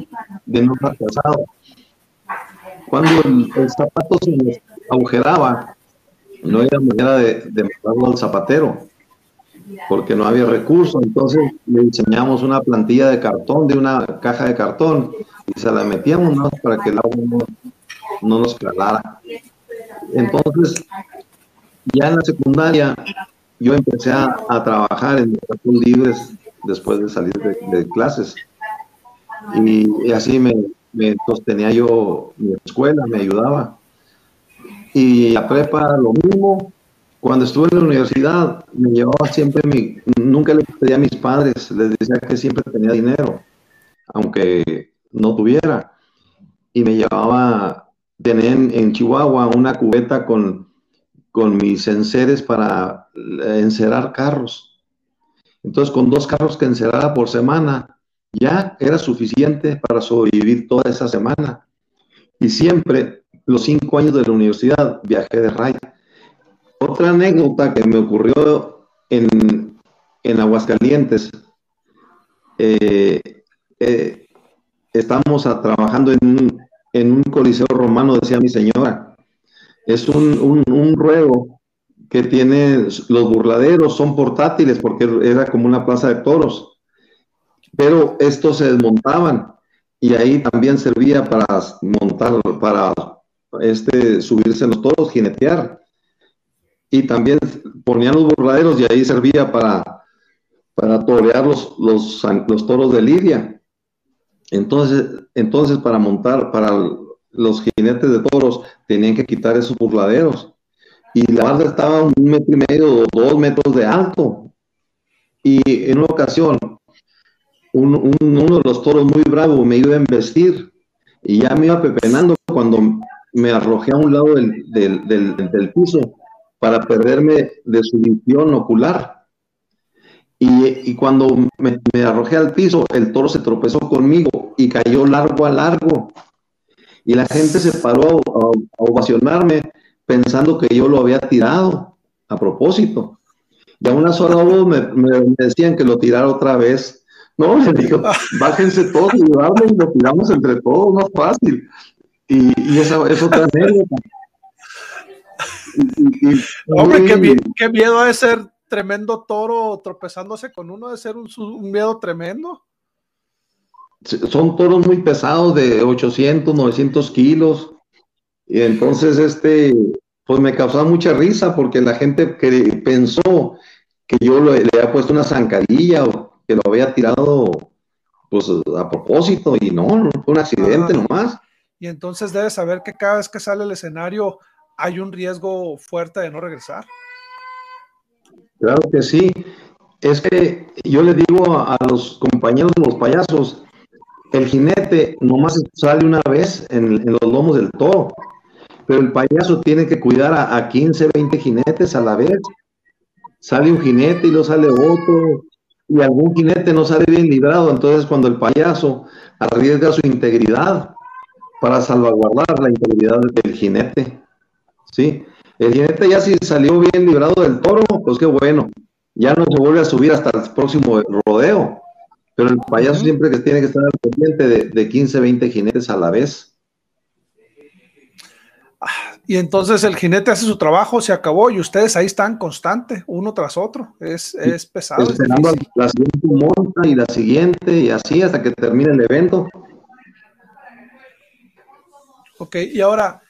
de no estar casado. Cuando el, zapato se agujeraba, no había manera de, de mandarlo al zapatero porque no había recursos, entonces le diseñamos una plantilla de cartón, de una caja de cartón, y se la metíamos más para que el agua no, no nos calara. Entonces, ya en la secundaria, yo empecé a, trabajar en los libres después de salir de, clases. Y, y, así me, me sostenía yo mi escuela, me ayudaba. Y la prepa, lo mismo, cuando estuve en la universidad, me llevaba siempre mi, nunca le pedía a mis padres, les decía que siempre tenía dinero, aunque no tuviera. Y me llevaba, tenía en, Chihuahua una cubeta con, con mis enseres para encerar carros. Entonces, con dos carros que encerara por semana, ya era suficiente para sobrevivir toda esa semana. Y siempre, los cinco años de la universidad, viajé de raya. Otra anécdota que me ocurrió en, en Aguascalientes, eh, eh, estamos trabajando en un, un, coliseo romano, decía mi señora. Es un, un, ruedo que tiene, los burladeros son portátiles porque era como una plaza de toros, pero estos se desmontaban y ahí también servía para montar, para este, subirse los toros, jinetear. Y también ponían los burladeros y ahí servía para para torear los, toros de Lidia. Entonces, entonces, para montar, para los jinetes de toros, tenían que quitar esos burladeros. Y la barda estaba un metro y medio dos metros de alto. Y en una ocasión, uno de los toros muy bravo me iba a embestir y ya me iba pepenando cuando me arrojé a un lado del, del, del piso para perderme de su visión ocular. Y, cuando me, arrojé al piso, el toro se tropezó conmigo y cayó largo a largo. Y la gente se paró a, ovacionarme pensando que yo lo había tirado a propósito. Y a unas horas me, me, decían que lo tirara otra vez. No, le digo, [LAUGHS] bájense todos y lo tiramos entre todos, más fácil. Y, y esa es otra anécdota. Hombre, qué, qué miedo de ser tremendo toro tropezándose con uno de ser un, miedo tremendo. Son toros muy pesados de 800, 900 kilos. Y entonces, este, pues me causaba mucha risa porque la gente que pensó que yo le, había puesto una zancadilla o que lo había tirado pues a propósito y no, fue un accidente ah. nomás. Y entonces debes saber que cada vez que sale el escenario hay un riesgo fuerte de no regresar. Claro que sí. Es que yo le digo a, los compañeros de los payasos, el jinete nomás sale una vez en, los lomos del toro, pero el payaso tiene que cuidar a, a, 15, 20 jinetes a la vez. Sale un jinete y lo sale otro, y algún jinete no sale bien librado, entonces cuando el payaso arriesga su integridad para salvaguardar la integridad del jinete, ¿sí? El jinete ya si salió bien librado del toro, pues qué bueno. Ya no se vuelve a subir hasta el próximo rodeo. Pero el payaso siempre que tiene que estar al pendiente de, 15, 20 jinetes a la vez. Y entonces el jinete hace su trabajo, se acabó y ustedes ahí están constante, uno tras otro. Es, es pesado. Esperando la siguiente monta y la siguiente y así hasta que termine el evento. Ok, y ahora,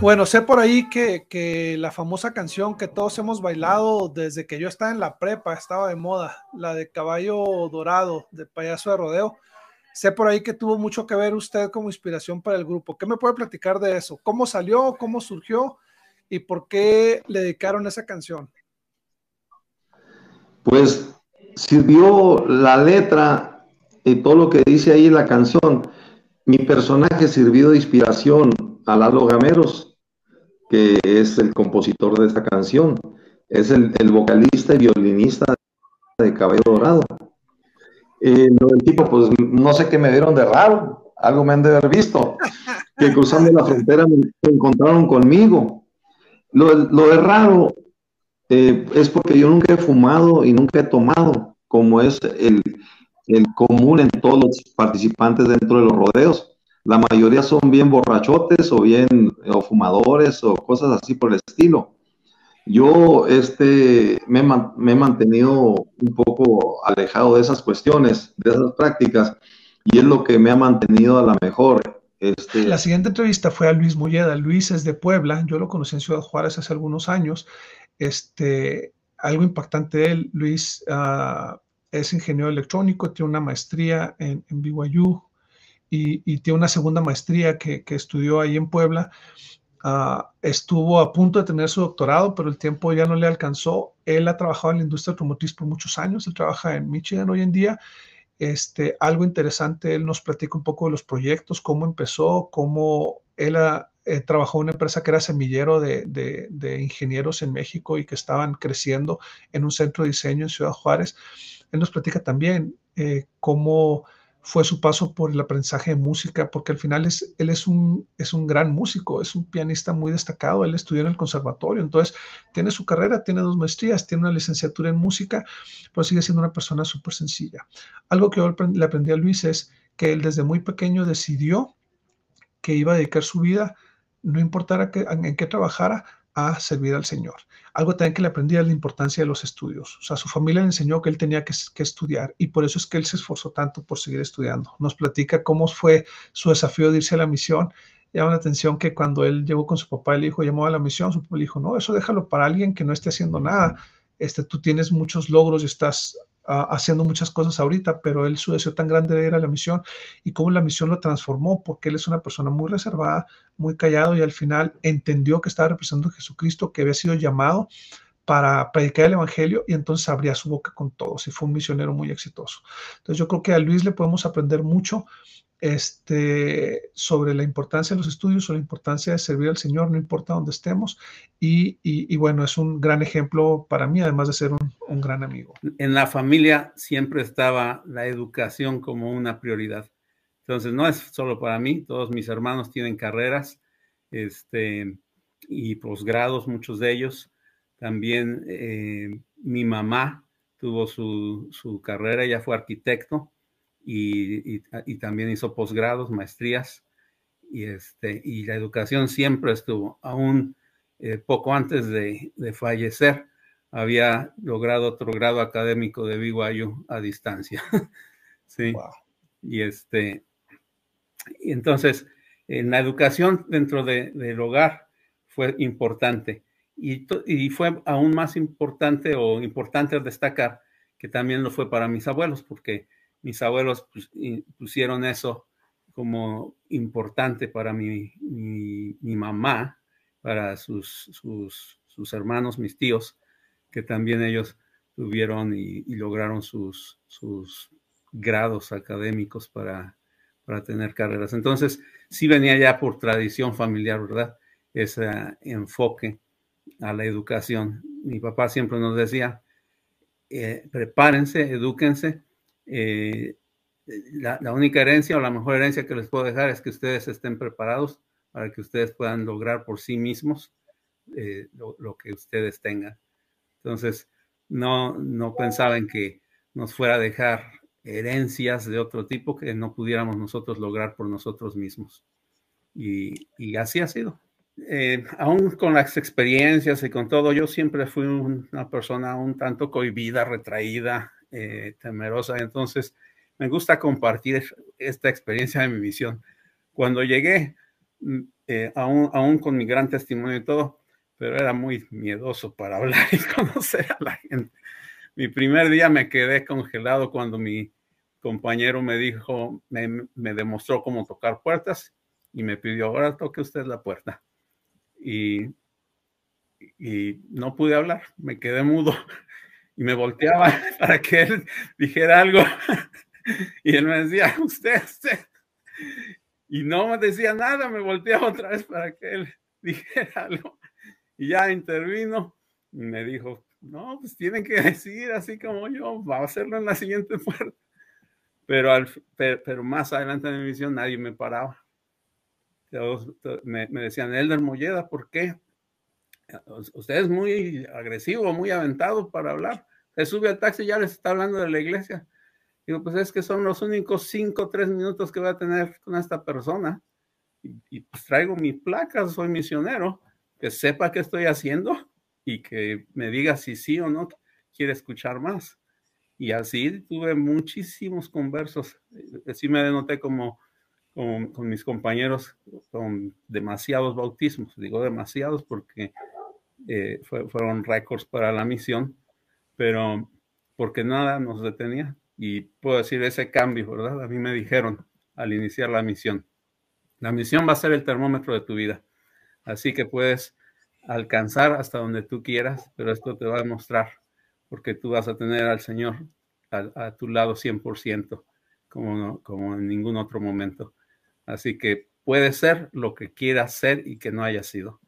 bueno, sé por ahí que, la famosa canción que todos hemos bailado desde que yo estaba en la prepa, estaba de moda, la de Caballo Dorado, de Payaso de Rodeo. Sé por ahí que tuvo mucho que ver usted como inspiración para el grupo. ¿Qué me puede platicar de eso? ¿Cómo salió? ¿Cómo surgió? ¿Y por qué le dedicaron esa canción? Pues sirvió la letra y todo lo que dice ahí la canción. Mi personaje sirvió de inspiración a Lalo Gameros, que es el compositor de esta canción. Es el, vocalista y violinista de Cabello Dorado. Eh, el tipo, pues no sé qué me dieron de raro, algo me han de haber visto, [LAUGHS] que cruzando la frontera me encontraron conmigo. Lo, de raro eh, es porque yo nunca he fumado y nunca he tomado, como es el, el común en todos los participantes dentro de los rodeos la mayoría son bien borrachotes o bien o fumadores o cosas así por el estilo. Yo este, me, he mantenido un poco alejado de esas cuestiones, de esas prácticas, y es lo que me ha mantenido a la mejor. Este... La siguiente entrevista fue a Luis Molleda. Luis es de Puebla, yo lo conocí en Ciudad Juárez hace algunos años. Este, algo impactante de él, Luis uh, es ingeniero electrónico, tiene una maestría en, en BYU, y, tiene una segunda maestría que, estudió ahí en Puebla. Ah, estuvo a punto de tener su doctorado, pero el tiempo ya no le alcanzó. Él ha trabajado en la industria automotriz por muchos años, él trabaja en Michigan hoy en día. Este, algo interesante, él nos platica un poco de los proyectos, cómo empezó, cómo él eh, trabajó en una empresa que era semillero de, ingenieros en México y que estaban creciendo en un centro de diseño en Ciudad Juárez. Él nos platica también eh, cómo fue su paso por el aprendizaje de música, porque al final es, él es un, es un gran músico, es un pianista muy destacado, él estudió en el conservatorio, entonces tiene su carrera, tiene dos maestrías, tiene una licenciatura en música, pero sigue siendo una persona súper sencilla. Algo que yo le aprendí a Luis es que él desde muy pequeño decidió que iba a dedicar su vida, no importara en qué trabajara, a servir al Señor. Algo también que le aprendí es la importancia de los estudios. O sea, su familia le enseñó que él tenía que, estudiar y por eso es que él se esforzó tanto por seguir estudiando. Nos platica cómo fue su desafío de irse a la misión. Llama la atención que cuando él llegó con su papá y le dijo, llamó a la misión, su papá le dijo, no, eso déjalo para alguien que no esté haciendo nada. Este, tú tienes muchos logros y estás haciendo muchas cosas ahorita, pero él su deseo tan grande era la misión y cómo la misión lo transformó, porque él es una persona muy reservada, muy callado y al final entendió que estaba representando a Jesucristo, que había sido llamado para predicar el Evangelio y entonces abría su boca con todos y fue un misionero muy exitoso. Entonces yo creo que a Luis le podemos aprender mucho este, sobre la importancia de los estudios, sobre la importancia de servir al Señor, no importa dónde estemos. Y, bueno, es un gran ejemplo para mí, además de ser un, gran amigo. En la familia siempre estaba la educación como una prioridad. Entonces, no es solo para mí, todos mis hermanos tienen carreras este, y posgrados, muchos de ellos. También eh, mi mamá tuvo su, su carrera, ella fue arquitecto y, también hizo posgrados, maestrías, y, este, y la educación siempre estuvo, aún eh, poco antes de, fallecer, había logrado otro grado académico de BYU a distancia. [LAUGHS] sí. Y este, y entonces, en la educación dentro del hogar fue importante. Y, y, fue aún más importante o importante destacar que también lo fue para mis abuelos, porque mis abuelos pues, pusieron eso como importante para mi, mi, mamá, para sus, sus, hermanos, mis tíos, que también ellos tuvieron y, lograron sus, sus grados académicos para, para tener carreras. Entonces, sí venía ya por tradición familiar, ¿verdad? Ese enfoque a la educación. Mi papá siempre nos decía, eh, prepárense, edúquense, eh, la, única herencia o la mejor herencia que les puedo dejar es que ustedes estén preparados para que ustedes puedan lograr por sí mismos eh, lo, que ustedes tengan. Entonces, no, no pensaba en que nos fuera a dejar herencias de otro tipo que no pudiéramos nosotros lograr por nosotros mismos. Y, y así ha sido. Eh, aún con las experiencias y con todo, yo siempre fui una persona un tanto cohibida, retraída, eh, temerosa. Entonces, me gusta compartir esta experiencia de mi misión. Cuando llegué, mm, eh, aún, aún con mi gran testimonio y todo, pero era muy miedoso para [LAUGHS] hablar y conocer a la gente. Mi primer día me quedé congelado cuando mi compañero me dijo, me, me demostró cómo tocar puertas y me pidió, ahora toque usted la puerta. Y, y no pude hablar, me quedé mudo [LAUGHS] y me volteaba [LAUGHS] para que él dijera algo. [LAUGHS] Y él me decía, usted, usted. Y no me decía nada, me volteaba otra vez para que él dijera algo. Y ya intervino y me dijo, no, pues tienen que decir así como yo, va a hacerlo en la siguiente puerta. Pero, al, pero, más adelante en mi misión nadie me paraba. Me, me decían, Elder Molleda, ¿por qué? Usted es muy agresivo, muy aventado para hablar se sube al taxi y ya les está hablando de la iglesia. Digo, pues es que son los únicos cinco o tres minutos que voy a tener con esta persona. Y, pues traigo mi placa, soy misionero, que sepa qué estoy haciendo y que me diga si sí o no quiere escuchar más. Y así tuve muchísimos conversos. Así me denoté como, con mis compañeros con demasiados bautismos. Digo demasiados porque eh, fueron récords para la misión pero porque nada nos detenía. Y puedo decir ese cambio, ¿verdad? A mí me dijeron al iniciar la misión, la misión va a ser el termómetro de tu vida. Así que puedes alcanzar hasta donde tú quieras, pero esto te va a demostrar, porque tú vas a tener al Señor a, tu lado 100%. como, como en ningún otro momento. Así que puede ser lo que quiera ser y que no haya sido.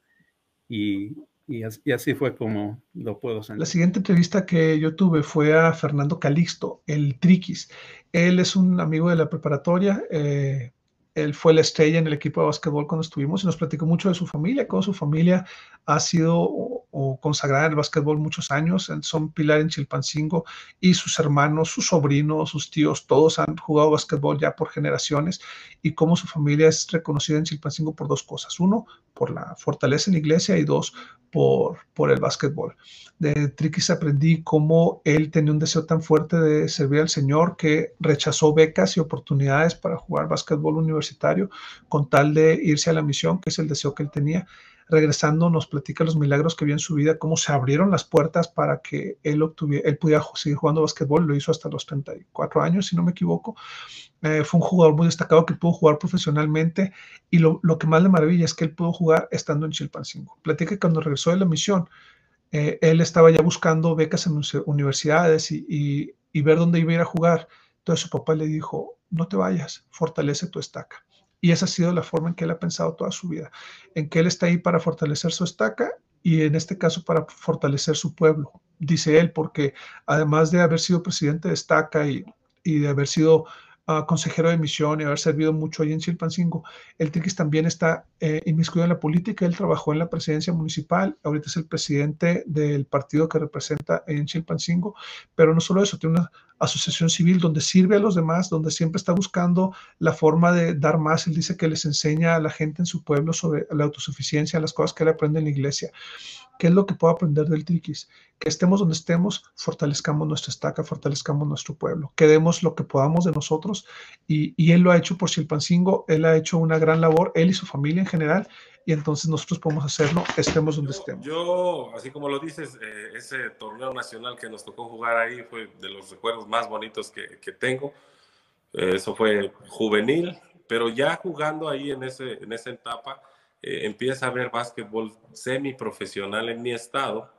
Y, y, así, fue como lo puedo sentir. La siguiente entrevista que yo tuve fue a Fernando Calixto, el Triquis. Él es un amigo de la preparatoria. Eh, él fue la estrella en el equipo de básquetbol cuando estuvimos y nos platicó mucho de su familia, cómo su familia ha sido o, consagrada en el básquetbol muchos años, son pilar en Chilpancingo y sus hermanos, sus sobrinos, sus tíos, todos han jugado básquetbol ya por generaciones y cómo su familia es reconocida en Chilpancingo por dos cosas. Uno, por la fortaleza en la iglesia y dos, por, por el básquetbol. De Triquis aprendí cómo él tenía un deseo tan fuerte de servir al Señor que rechazó becas y oportunidades para jugar básquetbol universitario con tal de irse a la misión, que es el deseo que él tenía. Regresando nos platica los milagros que vio en su vida, cómo se abrieron las puertas para que él, obtuviera, él pudiera seguir jugando básquetbol. Lo hizo hasta los 34 años, si no me equivoco. Eh, fue un jugador muy destacado que pudo jugar profesionalmente y lo, que más le maravilla es que él pudo jugar estando en Chilpancingo. Platica que cuando regresó de la misión, eh, él estaba ya buscando becas en universidades y, ver dónde iba a ir a jugar. Entonces su papá le dijo, no te vayas, fortalece tu estaca. Y esa ha sido la forma en que él ha pensado toda su vida, en que él está ahí para fortalecer su estaca y en este caso para fortalecer su pueblo, dice él, porque además de haber sido presidente de estaca y, y de haber sido consejero de misión y haber servido mucho ahí en Chilpancingo. El Triquis también está eh, inmiscuido en la política, él trabajó en la presidencia municipal, ahorita es el presidente del partido que representa en Chilpancingo, pero no solo eso, tiene una asociación civil donde sirve a los demás, donde siempre está buscando la forma de dar más. Él dice que les enseña a la gente en su pueblo sobre la autosuficiencia, las cosas que él aprende en la iglesia. ¿Qué es lo que puedo aprender del triquis? Que estemos donde estemos, fortalezcamos nuestra estaca, fortalezcamos nuestro pueblo, que demos lo que podamos de nosotros y, y él lo ha hecho por Chilpancingo, él ha hecho una gran labor, él y su familia en general, y entonces nosotros podemos hacerlo, estemos donde estemos. Yo, así como lo dices, eh, ese torneo nacional que nos tocó jugar ahí fue de los recuerdos más bonitos que, que tengo. Eh, eso fue juvenil, pero ya jugando ahí en, ese, en esa etapa, eh, empieza a ver básquetbol semiprofesional en mi estado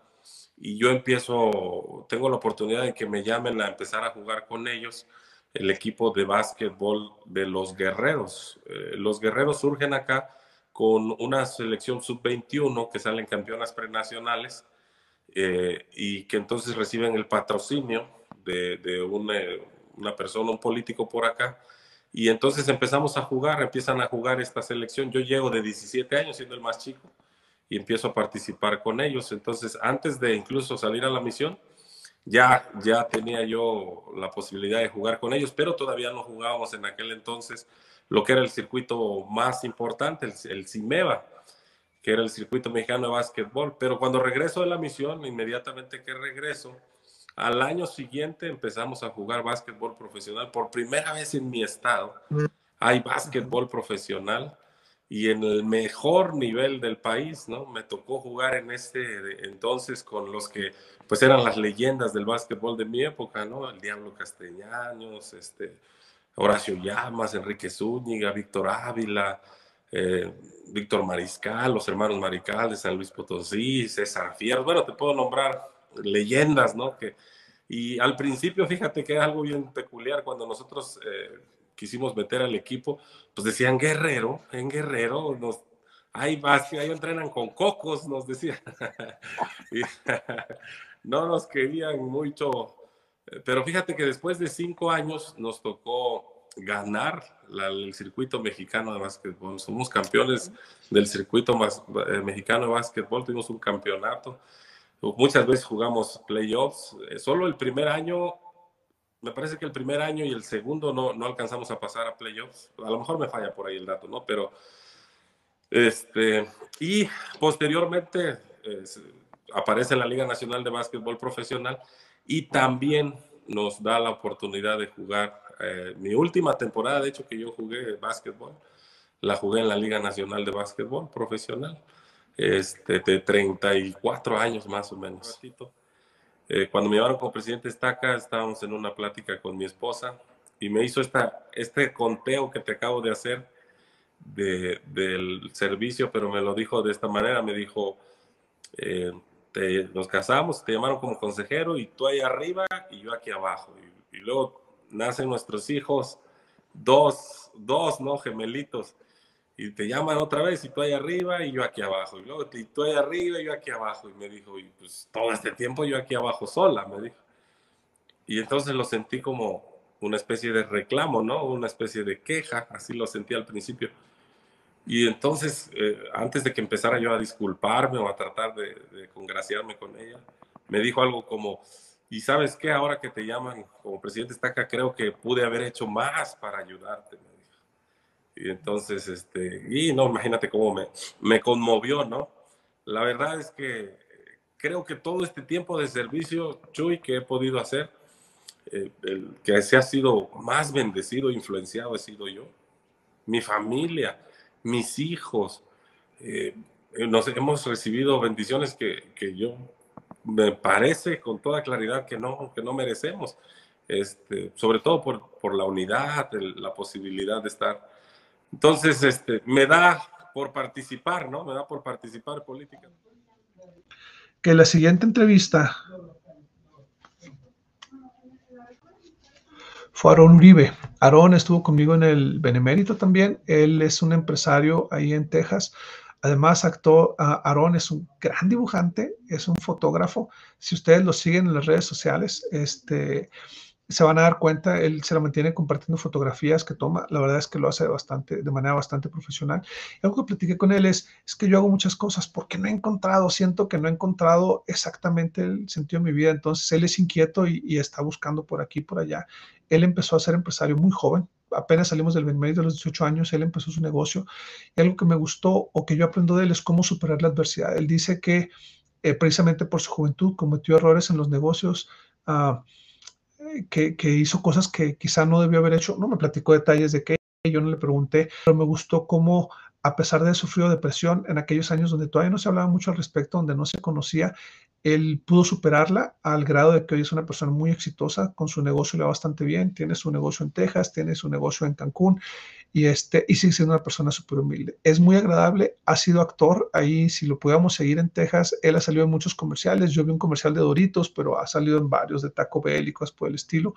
y yo empiezo, tengo la oportunidad de que me llamen a empezar a jugar con ellos el equipo de básquetbol de los guerreros. los guerreros surgen acá con una selección sub-21 que salen campeonas prenacionales eh, y que entonces reciben el patrocinio de, una, una, persona, un político por acá. Y entonces empezamos a jugar, empiezan a jugar esta selección. Yo llego de 17 años, siendo el más chico, y empiezo a participar con ellos. Entonces, antes de incluso salir a la misión, ya, ya tenía yo la posibilidad de jugar con ellos, pero todavía no jugábamos en aquel entonces lo que era el circuito más importante, el, el que era el circuito mexicano de básquetbol. Pero cuando regreso de la misión, inmediatamente que regreso, al año siguiente empezamos a jugar básquetbol profesional. Por primera vez en mi estado hay básquetbol profesional y en el mejor nivel del país, ¿no? Me tocó jugar en este entonces con los que pues eran las leyendas del básquetbol de mi época, ¿no? El Diablo Castellanos, este, Horacio Llamas, Enrique Zúñiga, Víctor Ávila, eh, Víctor Mariscal, los hermanos Mariscal de San Luis Potosí, César Fierro, bueno, te puedo nombrar leyendas, ¿no? Que, y al principio, fíjate que es algo bien peculiar cuando nosotros eh, quisimos meter al equipo, pues decían Guerrero, en Guerrero, nos, ahí, ahí entrenan con cocos, nos decían. [LAUGHS] [LAUGHS] no nos querían mucho pero fíjate que después de cinco años nos tocó ganar el circuito mexicano de básquetbol. Somos campeones del circuito eh, mexicano de básquetbol, tuvimos un campeonato. Muchas veces jugamos playoffs. Eh, solo el primer año, me parece que el primer año y el segundo no, no alcanzamos a pasar a playoffs. A lo mejor me falla por ahí el dato, ¿no? Pero, este, y posteriormente aparece en la Liga Nacional de Básquetbol Profesional y también nos da la oportunidad de jugar. Eh, mi última temporada, de hecho, que yo jugué básquetbol, la jugué en la Liga Nacional de Básquetbol Profesional, este, de 34 años más o menos. Eh, cuando me llevaron como presidente Estaca, estábamos en una plática con mi esposa y me hizo esta, este conteo que te acabo de hacer de, del servicio, pero me lo dijo de esta manera, me dijo, eh, nos casamos, te llamaron como consejero y tú ahí arriba y yo aquí abajo. Y, luego nacen nuestros hijos dos, dos, ¿no? Gemelitos. Y te llaman otra vez y tú ahí arriba y yo aquí abajo. Y luego y tú ahí arriba y yo aquí abajo. Y me dijo, y pues todo este tiempo yo aquí abajo sola, me dijo. Y entonces lo sentí como una especie de reclamo, ¿no? Una especie de queja, así lo sentí al principio. Y entonces, eh, antes de que empezara yo a disculparme o a tratar de, de, congraciarme con ella, me dijo algo como, y sabes qué, ahora que te llaman como presidente Estaca, creo que pude haber hecho más para ayudarte, me dijo. Y entonces, este, y no, imagínate cómo me, me conmovió, ¿no? La verdad es que creo que todo este tiempo de servicio, Chuy, que he podido hacer, eh, el que se ha sido más bendecido, influenciado, he sido yo. Mi familia, mis hijos. Eh, nos hemos recibido bendiciones que, que, yo me parece con toda claridad que no, que no merecemos. Este, sobre todo por, por la unidad, la posibilidad de estar. Entonces, este, me da por participar, ¿no? Me da por participar política. Que la siguiente entrevista fue Aarón Uribe. Aarón estuvo conmigo en el Benemérito también. Él es un empresario ahí en Texas. Además, actuó, uh, Aarón es un gran dibujante, es un fotógrafo. Si ustedes lo siguen en las redes sociales, este, se van a dar cuenta, él se la mantiene compartiendo fotografías que toma, la verdad es que lo hace bastante, de manera bastante profesional. Y algo que platiqué con él es, es que yo hago muchas cosas porque no he encontrado, siento que no he encontrado exactamente el sentido de mi vida, entonces él es inquieto y, está buscando por aquí, por allá. Él empezó a ser empresario muy joven, apenas salimos del medio de los 18 años, él empezó su negocio. Y algo que me gustó o que yo aprendo de él es cómo superar la adversidad. Él dice que eh, precisamente por su juventud cometió errores en los negocios, uh, que, hizo cosas que quizá no debió haber hecho. No me platicó detalles de qué, yo no le pregunté, pero me gustó cómo a pesar de sufrir depresión en aquellos años donde todavía no se hablaba mucho al respecto, donde no se conocía, él pudo superarla al grado de que hoy es una persona muy exitosa, con su negocio le va bastante bien, tiene su negocio en Texas, tiene su negocio en Cancún y, este, y sigue siendo una persona súper humilde. Es muy agradable, ha sido actor, ahí si lo pudiéramos seguir en Texas, él ha salido en muchos comerciales, yo vi un comercial de Doritos, pero ha salido en varios de Taco Bell y cosas por el estilo.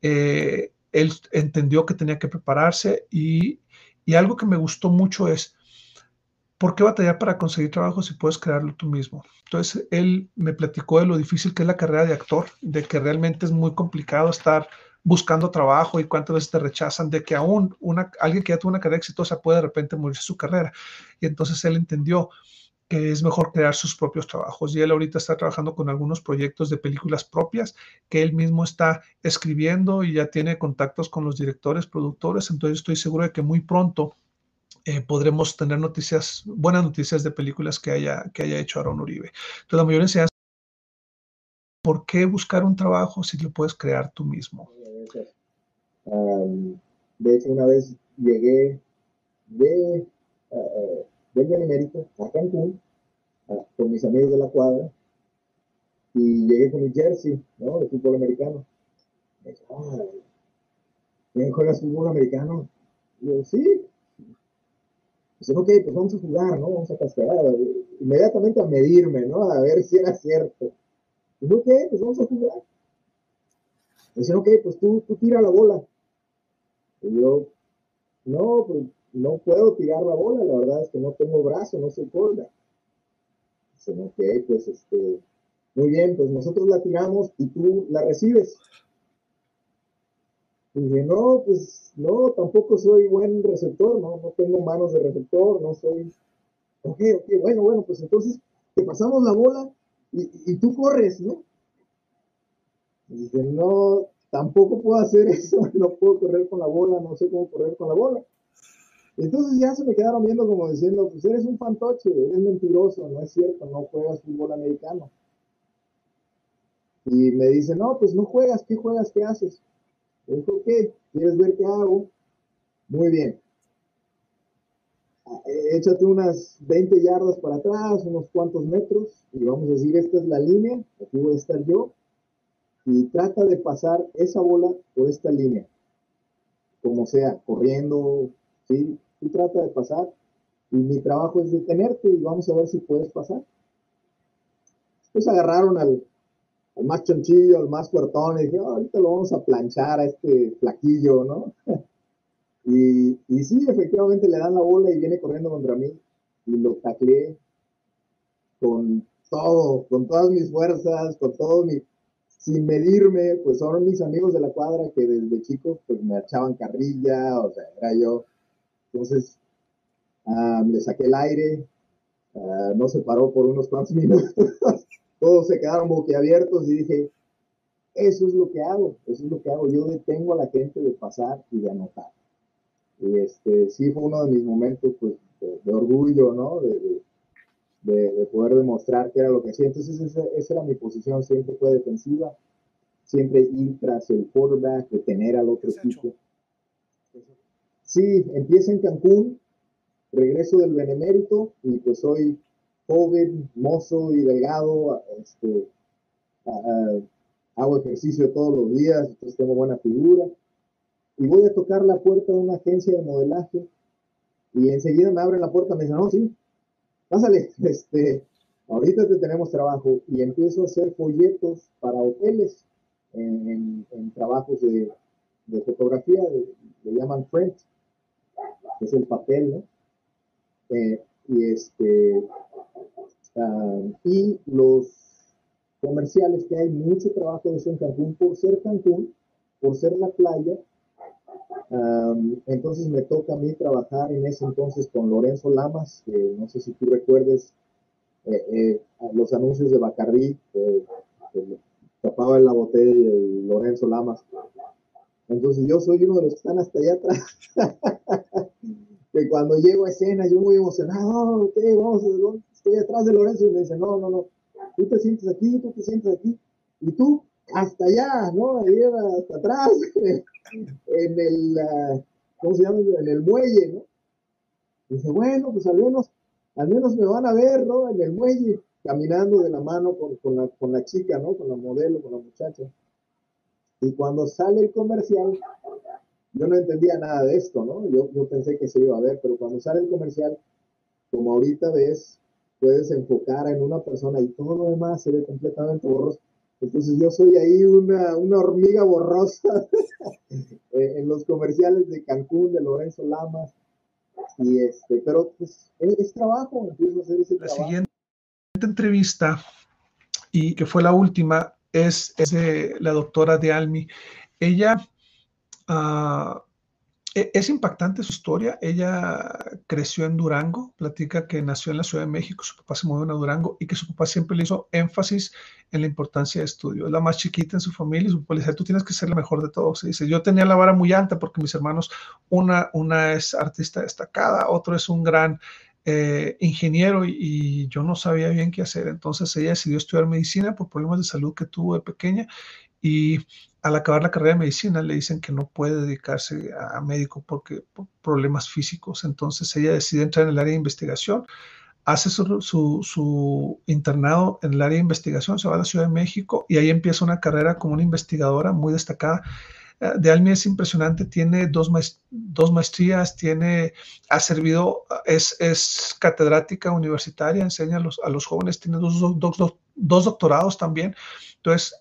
Eh, él entendió que tenía que prepararse y, y algo que me gustó mucho es, ¿por qué batallar para conseguir trabajo si puedes crearlo tú mismo? Entonces, él me platicó de lo difícil que es la carrera de actor, de que realmente es muy complicado estar buscando trabajo y cuántas veces te rechazan, de que aún una, alguien que ya tuvo una carrera exitosa puede de repente morirse su carrera. Y entonces él entendió que es mejor crear sus propios trabajos. Y él ahorita está trabajando con algunos proyectos de películas propias que él mismo está escribiendo y ya tiene contactos con los directores, productores. Entonces estoy seguro de que muy pronto eh, podremos tener noticias, buenas noticias de películas que haya, que haya hecho Aaron Uribe. Entonces la mayor enseñanza ¿por qué buscar un trabajo si lo puedes crear tú mismo? Um, de hecho, una vez llegué de... Uh, del Benemérito a Cancún a, con mis amigos de la cuadra y llegué con mi jersey, ¿no? De fútbol americano. Me dijo, ah, ¿quién juegas fútbol americano? Y yo, sí. Dice, ok, pues vamos a jugar, ¿no? Vamos a cascar. Inmediatamente a medirme, ¿no? A ver si era cierto. Yo, ok, pues vamos a jugar. Dice, ok, pues tú, tú tira la bola. Y yo, no, pues no puedo tirar la bola, la verdad es que no tengo brazo, no soy colga. Dicen, ok, pues este, muy bien, pues nosotros la tiramos y tú la recibes. Y dije, no, pues no, tampoco soy buen receptor, no, no tengo manos de receptor, no soy. Ok, ok, bueno, bueno, pues entonces te pasamos la bola y, y tú corres, ¿no? Y dije, no, tampoco puedo hacer [LAUGHS] eso, no puedo correr con la bola, no sé cómo correr con la bola. Entonces ya se me quedaron viendo como diciendo, pues eres un fantoche, eres mentiroso, no es cierto, no juegas fútbol americano. Y me dice, no, pues no juegas, ¿qué juegas? ¿Qué haces? Dijo, ¿qué? ¿Quieres ver qué hago? Muy bien. Échate unas 20 yardas para atrás, unos cuantos metros, y vamos a decir, esta es la línea, aquí voy a estar yo, y trata de pasar esa bola por esta línea, como sea, corriendo, ¿sí? Tú trata de pasar y mi trabajo es detenerte y vamos a ver si puedes pasar. Pues agarraron al, al más chonchillo, al más fuertón y dije, oh, ahorita lo vamos a planchar a este flaquillo, ¿no? [LAUGHS] Y, y sí, efectivamente le dan la bola y viene corriendo contra mí y lo tacleé con todo, con todas mis fuerzas, con todo mi, sin medirme, pues son mis amigos de la cuadra que desde chicos pues me echaban carrilla, o sea, era yo. Entonces, ah, le saqué el aire, ah, no se paró por unos cuantos minutos, [LAUGHS] todos se quedaron boquiabiertos y dije, eso es lo que hago, eso es lo que hago, yo detengo a la gente de pasar y de anotar. Y este, sí fue uno de mis momentos pues, de, orgullo, ¿no? De, de, de, poder demostrar que era lo que hacía. Entonces esa, esa, era mi posición, siempre fue defensiva, siempre ir tras el quarterback, detener al otro equipo. Sí, empiezo en Cancún, regreso del Benemérito y pues soy joven, mozo y delgado, este, hago ejercicio todos los días, entonces tengo buena figura y voy a tocar la puerta de una agencia de modelaje y enseguida me abren la puerta, me dicen, no, sí, pásale, [LAUGHS] este, ahorita te tenemos trabajo y empiezo a hacer folletos para hoteles en, en, trabajos de, de fotografía, le llaman print, que es el papel, ¿no? Eh, y este, uh, y los comerciales que hay mucho trabajo de eso en Cancún por ser Cancún, por ser la playa, Um, entonces me toca a mí trabajar en ese entonces con Lorenzo Lamas, que no sé si tú recuerdes eh, eh, los anuncios de Bacarrí, que tapaba en la botella y Lorenzo Lamas. Entonces yo soy uno de los que están hasta allá atrás. [LAUGHS] que cuando llego a escena yo muy emocionado, ok, vamos, estoy atrás de Lorenzo y me dice, no, no, no, tú te sientes aquí, tú te sientes aquí, y tú hasta allá, ¿no? Ahí hasta atrás, [LAUGHS] en el, uh, ¿cómo se llama? En el muelle, ¿no? Dice, bueno, pues al menos, al menos me van a ver, ¿no? En el muelle, caminando de la mano con, con, la, con la chica, ¿no? Con la modelo, con la muchacha. Y cuando sale el comercial, yo no entendía nada de esto, ¿no? Yo, yo pensé que se iba a ver, pero cuando sale el comercial, como ahorita ves, puedes enfocar en una persona y todo lo demás se ve completamente borroso. Entonces yo soy ahí una, una hormiga borrosa [LAUGHS] en los comerciales de Cancún, de Lorenzo Lamas. Y este, pero pues es, trabajo, empiezo a hacer ese la trabajo. siguiente entrevista, y que fue la última, es, es de la doctora de Almi. Ella uh, e, es impactante su historia. Ella creció en Durango, platica que nació en la Ciudad de México, su papá se movió a Durango y que su papá siempre le hizo énfasis en la importancia de estudio. Es la más chiquita en su familia y su papá le dice, tú tienes que ser la mejor de todos. Y dice, yo tenía la vara muy alta porque mis hermanos, una, una es artista destacada, otro es un gran eh, ingeniero y, y, yo no sabía bien qué hacer. Entonces ella decidió estudiar medicina por problemas de salud que tuvo de pequeña y al acabar la carrera de medicina le dicen que no puede dedicarse a médico porque por problemas físicos. Entonces ella decide entrar en el área de investigación, hace su, su, internado en el área de investigación, se va a la Ciudad de México y ahí empieza una carrera como una investigadora muy destacada. De Almi es impresionante, tiene dos, maest dos maestrías, tiene, ha servido, es, es, catedrática universitaria, enseña a los, a los jóvenes, tiene dos, dos, dos, dos doctorados también. Entonces,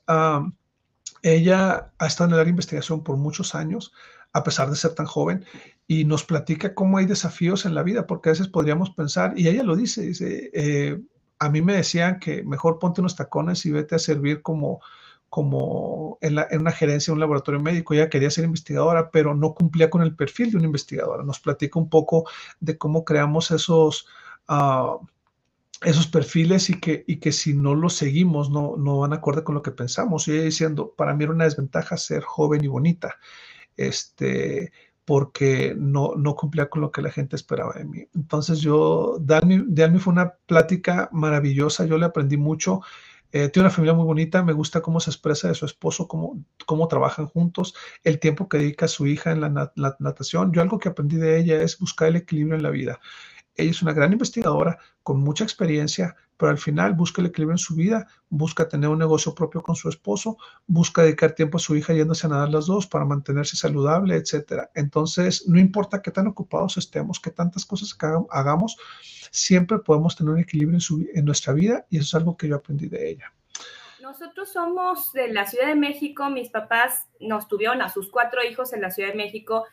ella ha estado en el área de investigación por muchos años, a pesar de ser tan joven, y nos platica cómo hay desafíos en la vida, porque a veces podríamos pensar, y ella lo dice, dice eh, a mí me decían que mejor ponte unos tacones y vete a servir como, como en, una gerencia de un laboratorio médico. Ella quería ser investigadora, pero no cumplía con el perfil de una investigadora. Nos platica un poco de cómo creamos esos... Uh, esos perfiles y que, y que si no los seguimos no, no van acorde con lo que pensamos. Y ella diciendo, para mí era una desventaja ser joven y bonita, este, porque no, no cumplía con lo que la gente esperaba de mí. Entonces yo, Dalmi, fue una plática maravillosa, yo le aprendí mucho. Eh, tiene una familia muy bonita, me gusta cómo se expresa de su esposo, cómo, cómo trabajan juntos, el tiempo que dedica a su hija en la natación. Yo algo que aprendí de ella es buscar el equilibrio en la vida. Ella es una gran investigadora con mucha experiencia, pero al final busca el equilibrio en su vida, busca tener un negocio propio con su esposo, busca dedicar tiempo a su hija yéndose a nadar las dos para mantenerse saludable, etcétera. Entonces, no importa qué tan ocupados estemos, qué tantas cosas hagamos, siempre podemos tener un equilibrio en, su, en nuestra vida y eso es algo que yo aprendí de ella. Nosotros somos de la Ciudad de México, mis papás nos tuvieron a sus cuatro hijos en la Ciudad de México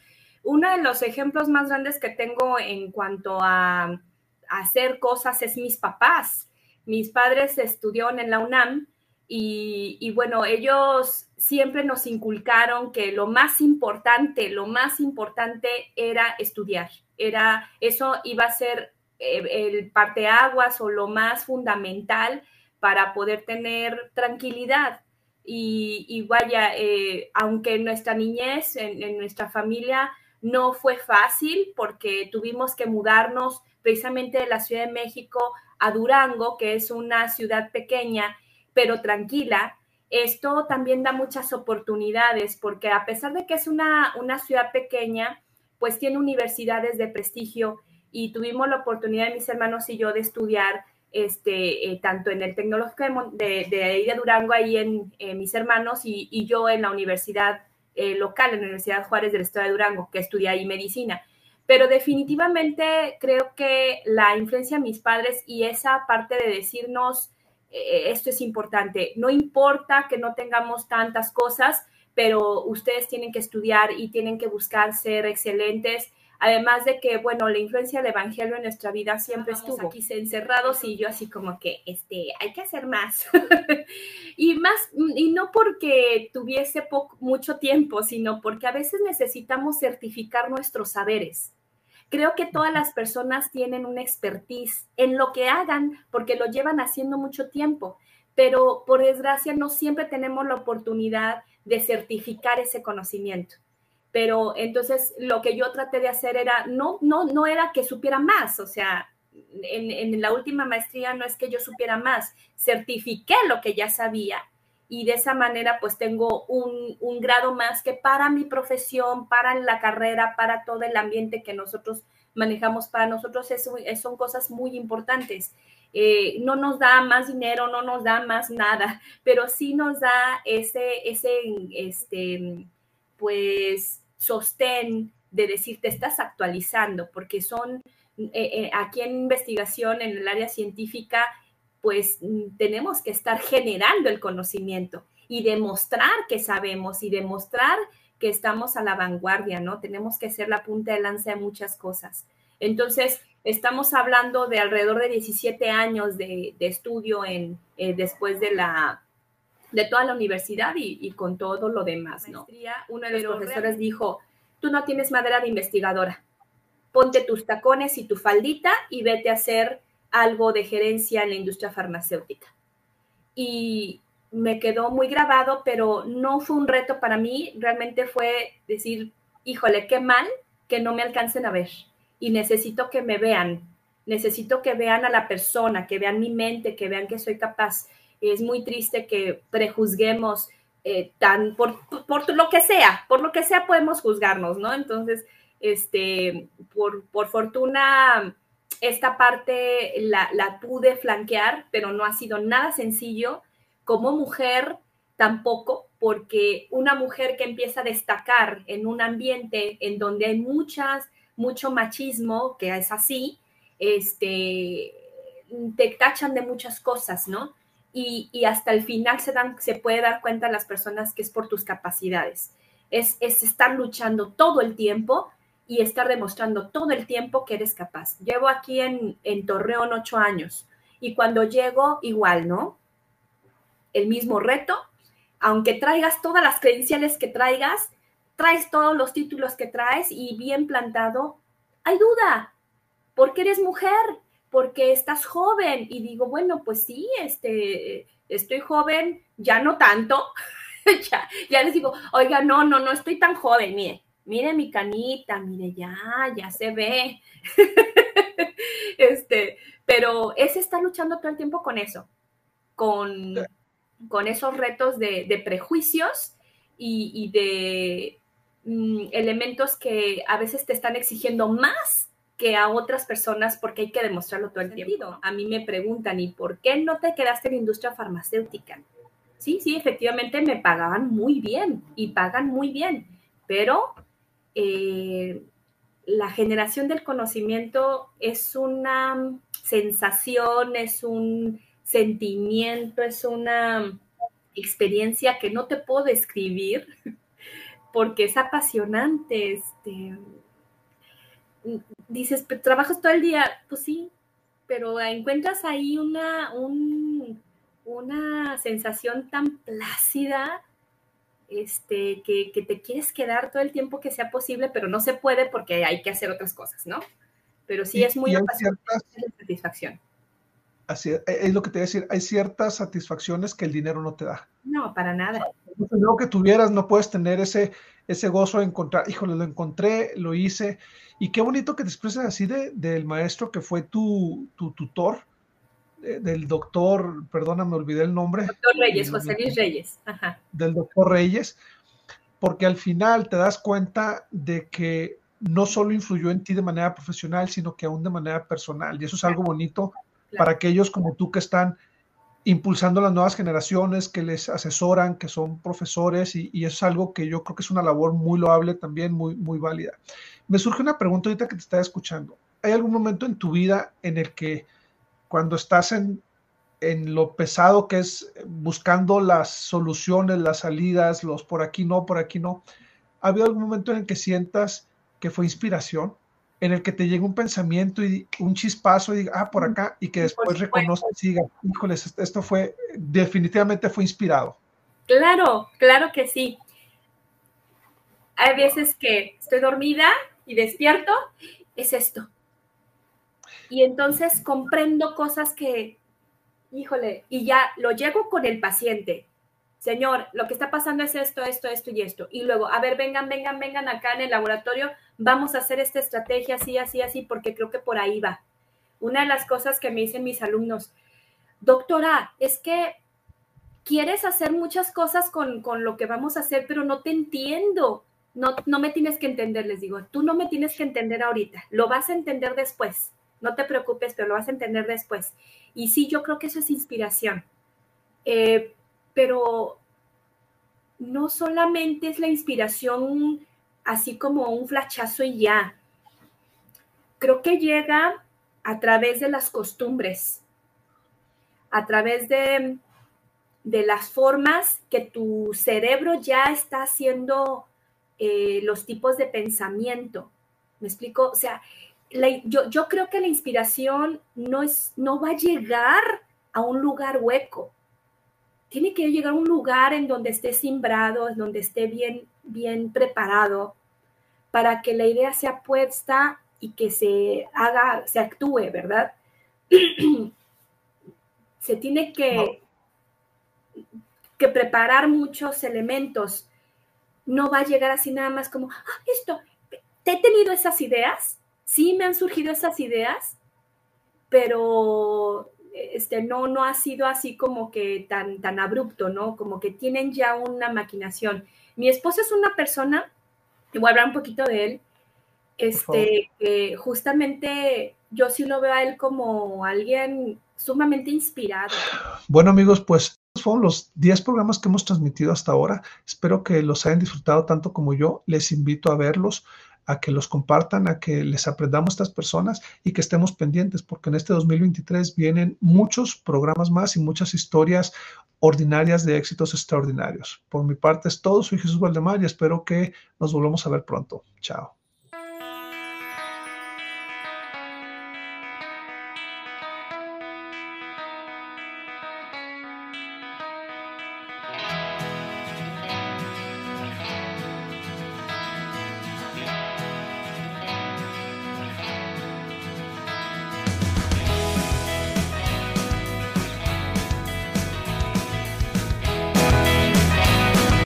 uno de los ejemplos más grandes que tengo en cuanto a, hacer cosas es mis papás. Mis padres estudiaron en la UNAM y, bueno, ellos siempre nos inculcaron que lo más importante, lo más importante era estudiar. Era, eso iba a ser eh, el parteaguas o lo más fundamental para poder tener tranquilidad. Y, vaya, eh, aunque en nuestra niñez, en, nuestra familia, no fue fácil porque tuvimos que mudarnos precisamente de la Ciudad de México a Durango, que es una ciudad pequeña, pero tranquila. Esto también da muchas oportunidades porque a pesar de que es una, una ciudad pequeña, pues tiene universidades de prestigio y tuvimos la oportunidad, mis hermanos y yo, de estudiar este, eh, tanto en el Tecnológico de, de, Durango, ahí en mis hermanos, y, yo en la universidad eh, local, en la Universidad Juárez del Estado de Durango, que estudié ahí medicina. Pero definitivamente creo que la influencia de mis padres y esa parte de decirnos, eh, esto es importante, no importa que no tengamos tantas cosas, pero ustedes tienen que estudiar y tienen que buscar ser excelentes Además de que, bueno, la influencia del Evangelio en nuestra vida siempre estuvo aquí encerrados y yo así como que, este, hay que hacer más. [LAUGHS] y más, y no porque tuviese mucho tiempo, sino porque a veces necesitamos certificar nuestros saberes. Creo que todas las personas tienen una expertise en lo que hagan porque lo llevan haciendo mucho tiempo, pero por desgracia no siempre tenemos la oportunidad de certificar ese conocimiento pero entonces lo que yo traté de hacer era, no, no, no era que supiera más, o sea, en, en, la última maestría no es que yo supiera más, certifiqué lo que ya sabía y de esa manera pues tengo un, un grado más que para mi profesión, para la carrera, para todo el ambiente que nosotros manejamos, para nosotros eso, son cosas muy importantes. Eh, no nos da más dinero, no nos da más nada, pero sí nos da ese, ese, este, pues, sostén de decir te estás actualizando, porque son eh, eh, aquí en investigación, en el área científica, pues mm, tenemos que estar generando el conocimiento y demostrar que sabemos y demostrar que estamos a la vanguardia, ¿no? Tenemos que ser la punta de lanza de muchas cosas. Entonces, estamos hablando de alrededor de 17 años de, estudio en, eh, después de la, de toda la universidad y, con todo lo demás, ¿no? Uno de los profesores dijo, tú no tienes madera de investigadora, ponte tus tacones y tu faldita y vete a hacer algo de gerencia en la industria farmacéutica. Y me quedó muy grabado, pero no fue un reto para mí, realmente fue decir, híjole, qué mal que no me alcancen a ver. Y necesito que me vean, necesito que vean a la persona, que vean mi mente, que vean que soy capaz es muy triste que prejuzguemos eh, tan por, lo que sea, por lo que sea podemos juzgarnos, ¿no? Entonces, este, por, por fortuna, esta parte la, la, pude flanquear, pero no ha sido nada sencillo. Como mujer, tampoco, porque una mujer que empieza a destacar en un ambiente en donde hay muchas, mucho machismo, que es así, este, te tachan de muchas cosas, ¿no? Y, hasta el final se, dan, se puede dar cuenta las personas que es por tus capacidades. Es, es estar luchando todo el tiempo y estar demostrando todo el tiempo que eres capaz. Llevo aquí en, en Torreón ocho años y cuando llego, igual, ¿no? El mismo reto, aunque traigas todas las credenciales que traigas, traes todos los títulos que traes y bien plantado, hay duda, porque eres mujer, porque estás joven. Y digo, bueno, pues sí, este, estoy joven, ya no tanto. [LAUGHS] ya, ya les digo, oiga, no, no, no estoy tan joven, mire, mire mi canita, mire, ya, ya se ve. [LAUGHS] este, pero es estar luchando todo el tiempo con eso, con, con esos retos de, prejuicios y, de mm, elementos que a veces te están exigiendo más que a otras personas porque hay que demostrarlo todo el tiempo. A mí me preguntan, ¿y por qué no te quedaste en la industria farmacéutica? Sí, sí, efectivamente me pagaban muy bien y pagan muy bien, pero eh, la generación del conocimiento es una sensación, es un sentimiento, es una experiencia que no te puedo describir, [LAUGHS] porque es apasionante, este, dices, trabajas todo el día, pues sí, pero encuentras ahí una, una sensación tan plácida, este, que, te quieres quedar todo el tiempo que sea posible, pero no se puede porque hay que hacer otras cosas, ¿no? Pero sí es muy apasionante la satisfacción. Así es, e, es, lo que te voy a decir, hay ciertas satisfacciones que el dinero no te da. No, para nada. Lo que tuvieras, no puedes tener ese, ese gozo de encontrar, híjole, lo encontré, lo hice, y qué bonito que te expreses así de, del maestro que fue tu, tu tutor, del doctor, perdona, me olvidé el nombre. Doctor Reyes, José Luis Reyes. Ajá. Del doctor Reyes, porque al final te das cuenta de que no solo influyó en ti de manera profesional, sino que aún de manera personal. Y eso es algo bonito para aquellos como tú que están impulsando las nuevas generaciones, que les asesoran, que son profesores, y, es algo que yo creo que es una labor muy loable también, muy, muy válida. Me surge una pregunta ahorita que te estaba escuchando. ¿Hay algún momento en tu vida en el que cuando estás en, en lo pesado que es buscando las soluciones, las salidas, los por aquí no, por aquí no, ¿ha habido algún momento en el que sientas que fue inspiración? En el que te llegue un pensamiento y un chispazo y diga, ah, por acá, y que después reconozca y siga, híjoles, esto fue, definitivamente fue inspirado. Claro, claro que sí. Hay veces que estoy dormida y despierto, es esto. Y entonces comprendo cosas que, híjole, y ya lo llego con el paciente señor, lo que está pasando es esto, esto, esto y esto. Y luego, a ver, vengan, vengan, vengan acá en el laboratorio, vamos a hacer esta estrategia así, así, así, porque creo que por ahí va. Una de las cosas que me dicen mis alumnos, doctora, es que quieres hacer muchas cosas con, lo que vamos a hacer, pero no te entiendo. No, no me tienes que entender, les digo, tú no me tienes que entender ahorita, lo vas a entender después. No te preocupes, pero lo vas a entender después. Y sí, yo creo que eso es inspiración. Eh, pero no solamente es la inspiración así como un flachazo y ya. Creo que llega a través de las costumbres, a través de, de las formas que tu cerebro ya está haciendo eh, los tipos de pensamiento. ¿Me explico? O sea, yo, yo creo que la inspiración no, es, no va a llegar a un lugar hueco tiene que llegar a un lugar en donde esté simbrado, en donde esté bien, bien preparado, para que la idea sea puesta y que se haga, se actúe, ¿verdad? [CLEARS THROAT] se tiene que, que preparar muchos elementos. No va a llegar así nada más como, ah, esto, ¿te he tenido esas ideas? Sí, me han surgido esas ideas, pero este, no, no ha sido así como que tan, tan abrupto, ¿no? Como que tienen ya una maquinación. Mi esposo es una persona, y voy a hablar un poquito de él, este, que justamente yo sí lo veo a él como alguien sumamente inspirado. Bueno amigos, pues fueron los 10 programas que hemos transmitido hasta ahora. Espero que los hayan disfrutado tanto como yo. Les invito a verlos a que los compartan, a que les aprendamos estas personas y que estemos pendientes, porque en este 2023 vienen muchos programas más y muchas historias ordinarias de éxitos extraordinarios. Por mi parte es todo, soy Jesús Valdemar y espero que nos volvamos a ver pronto. Chao.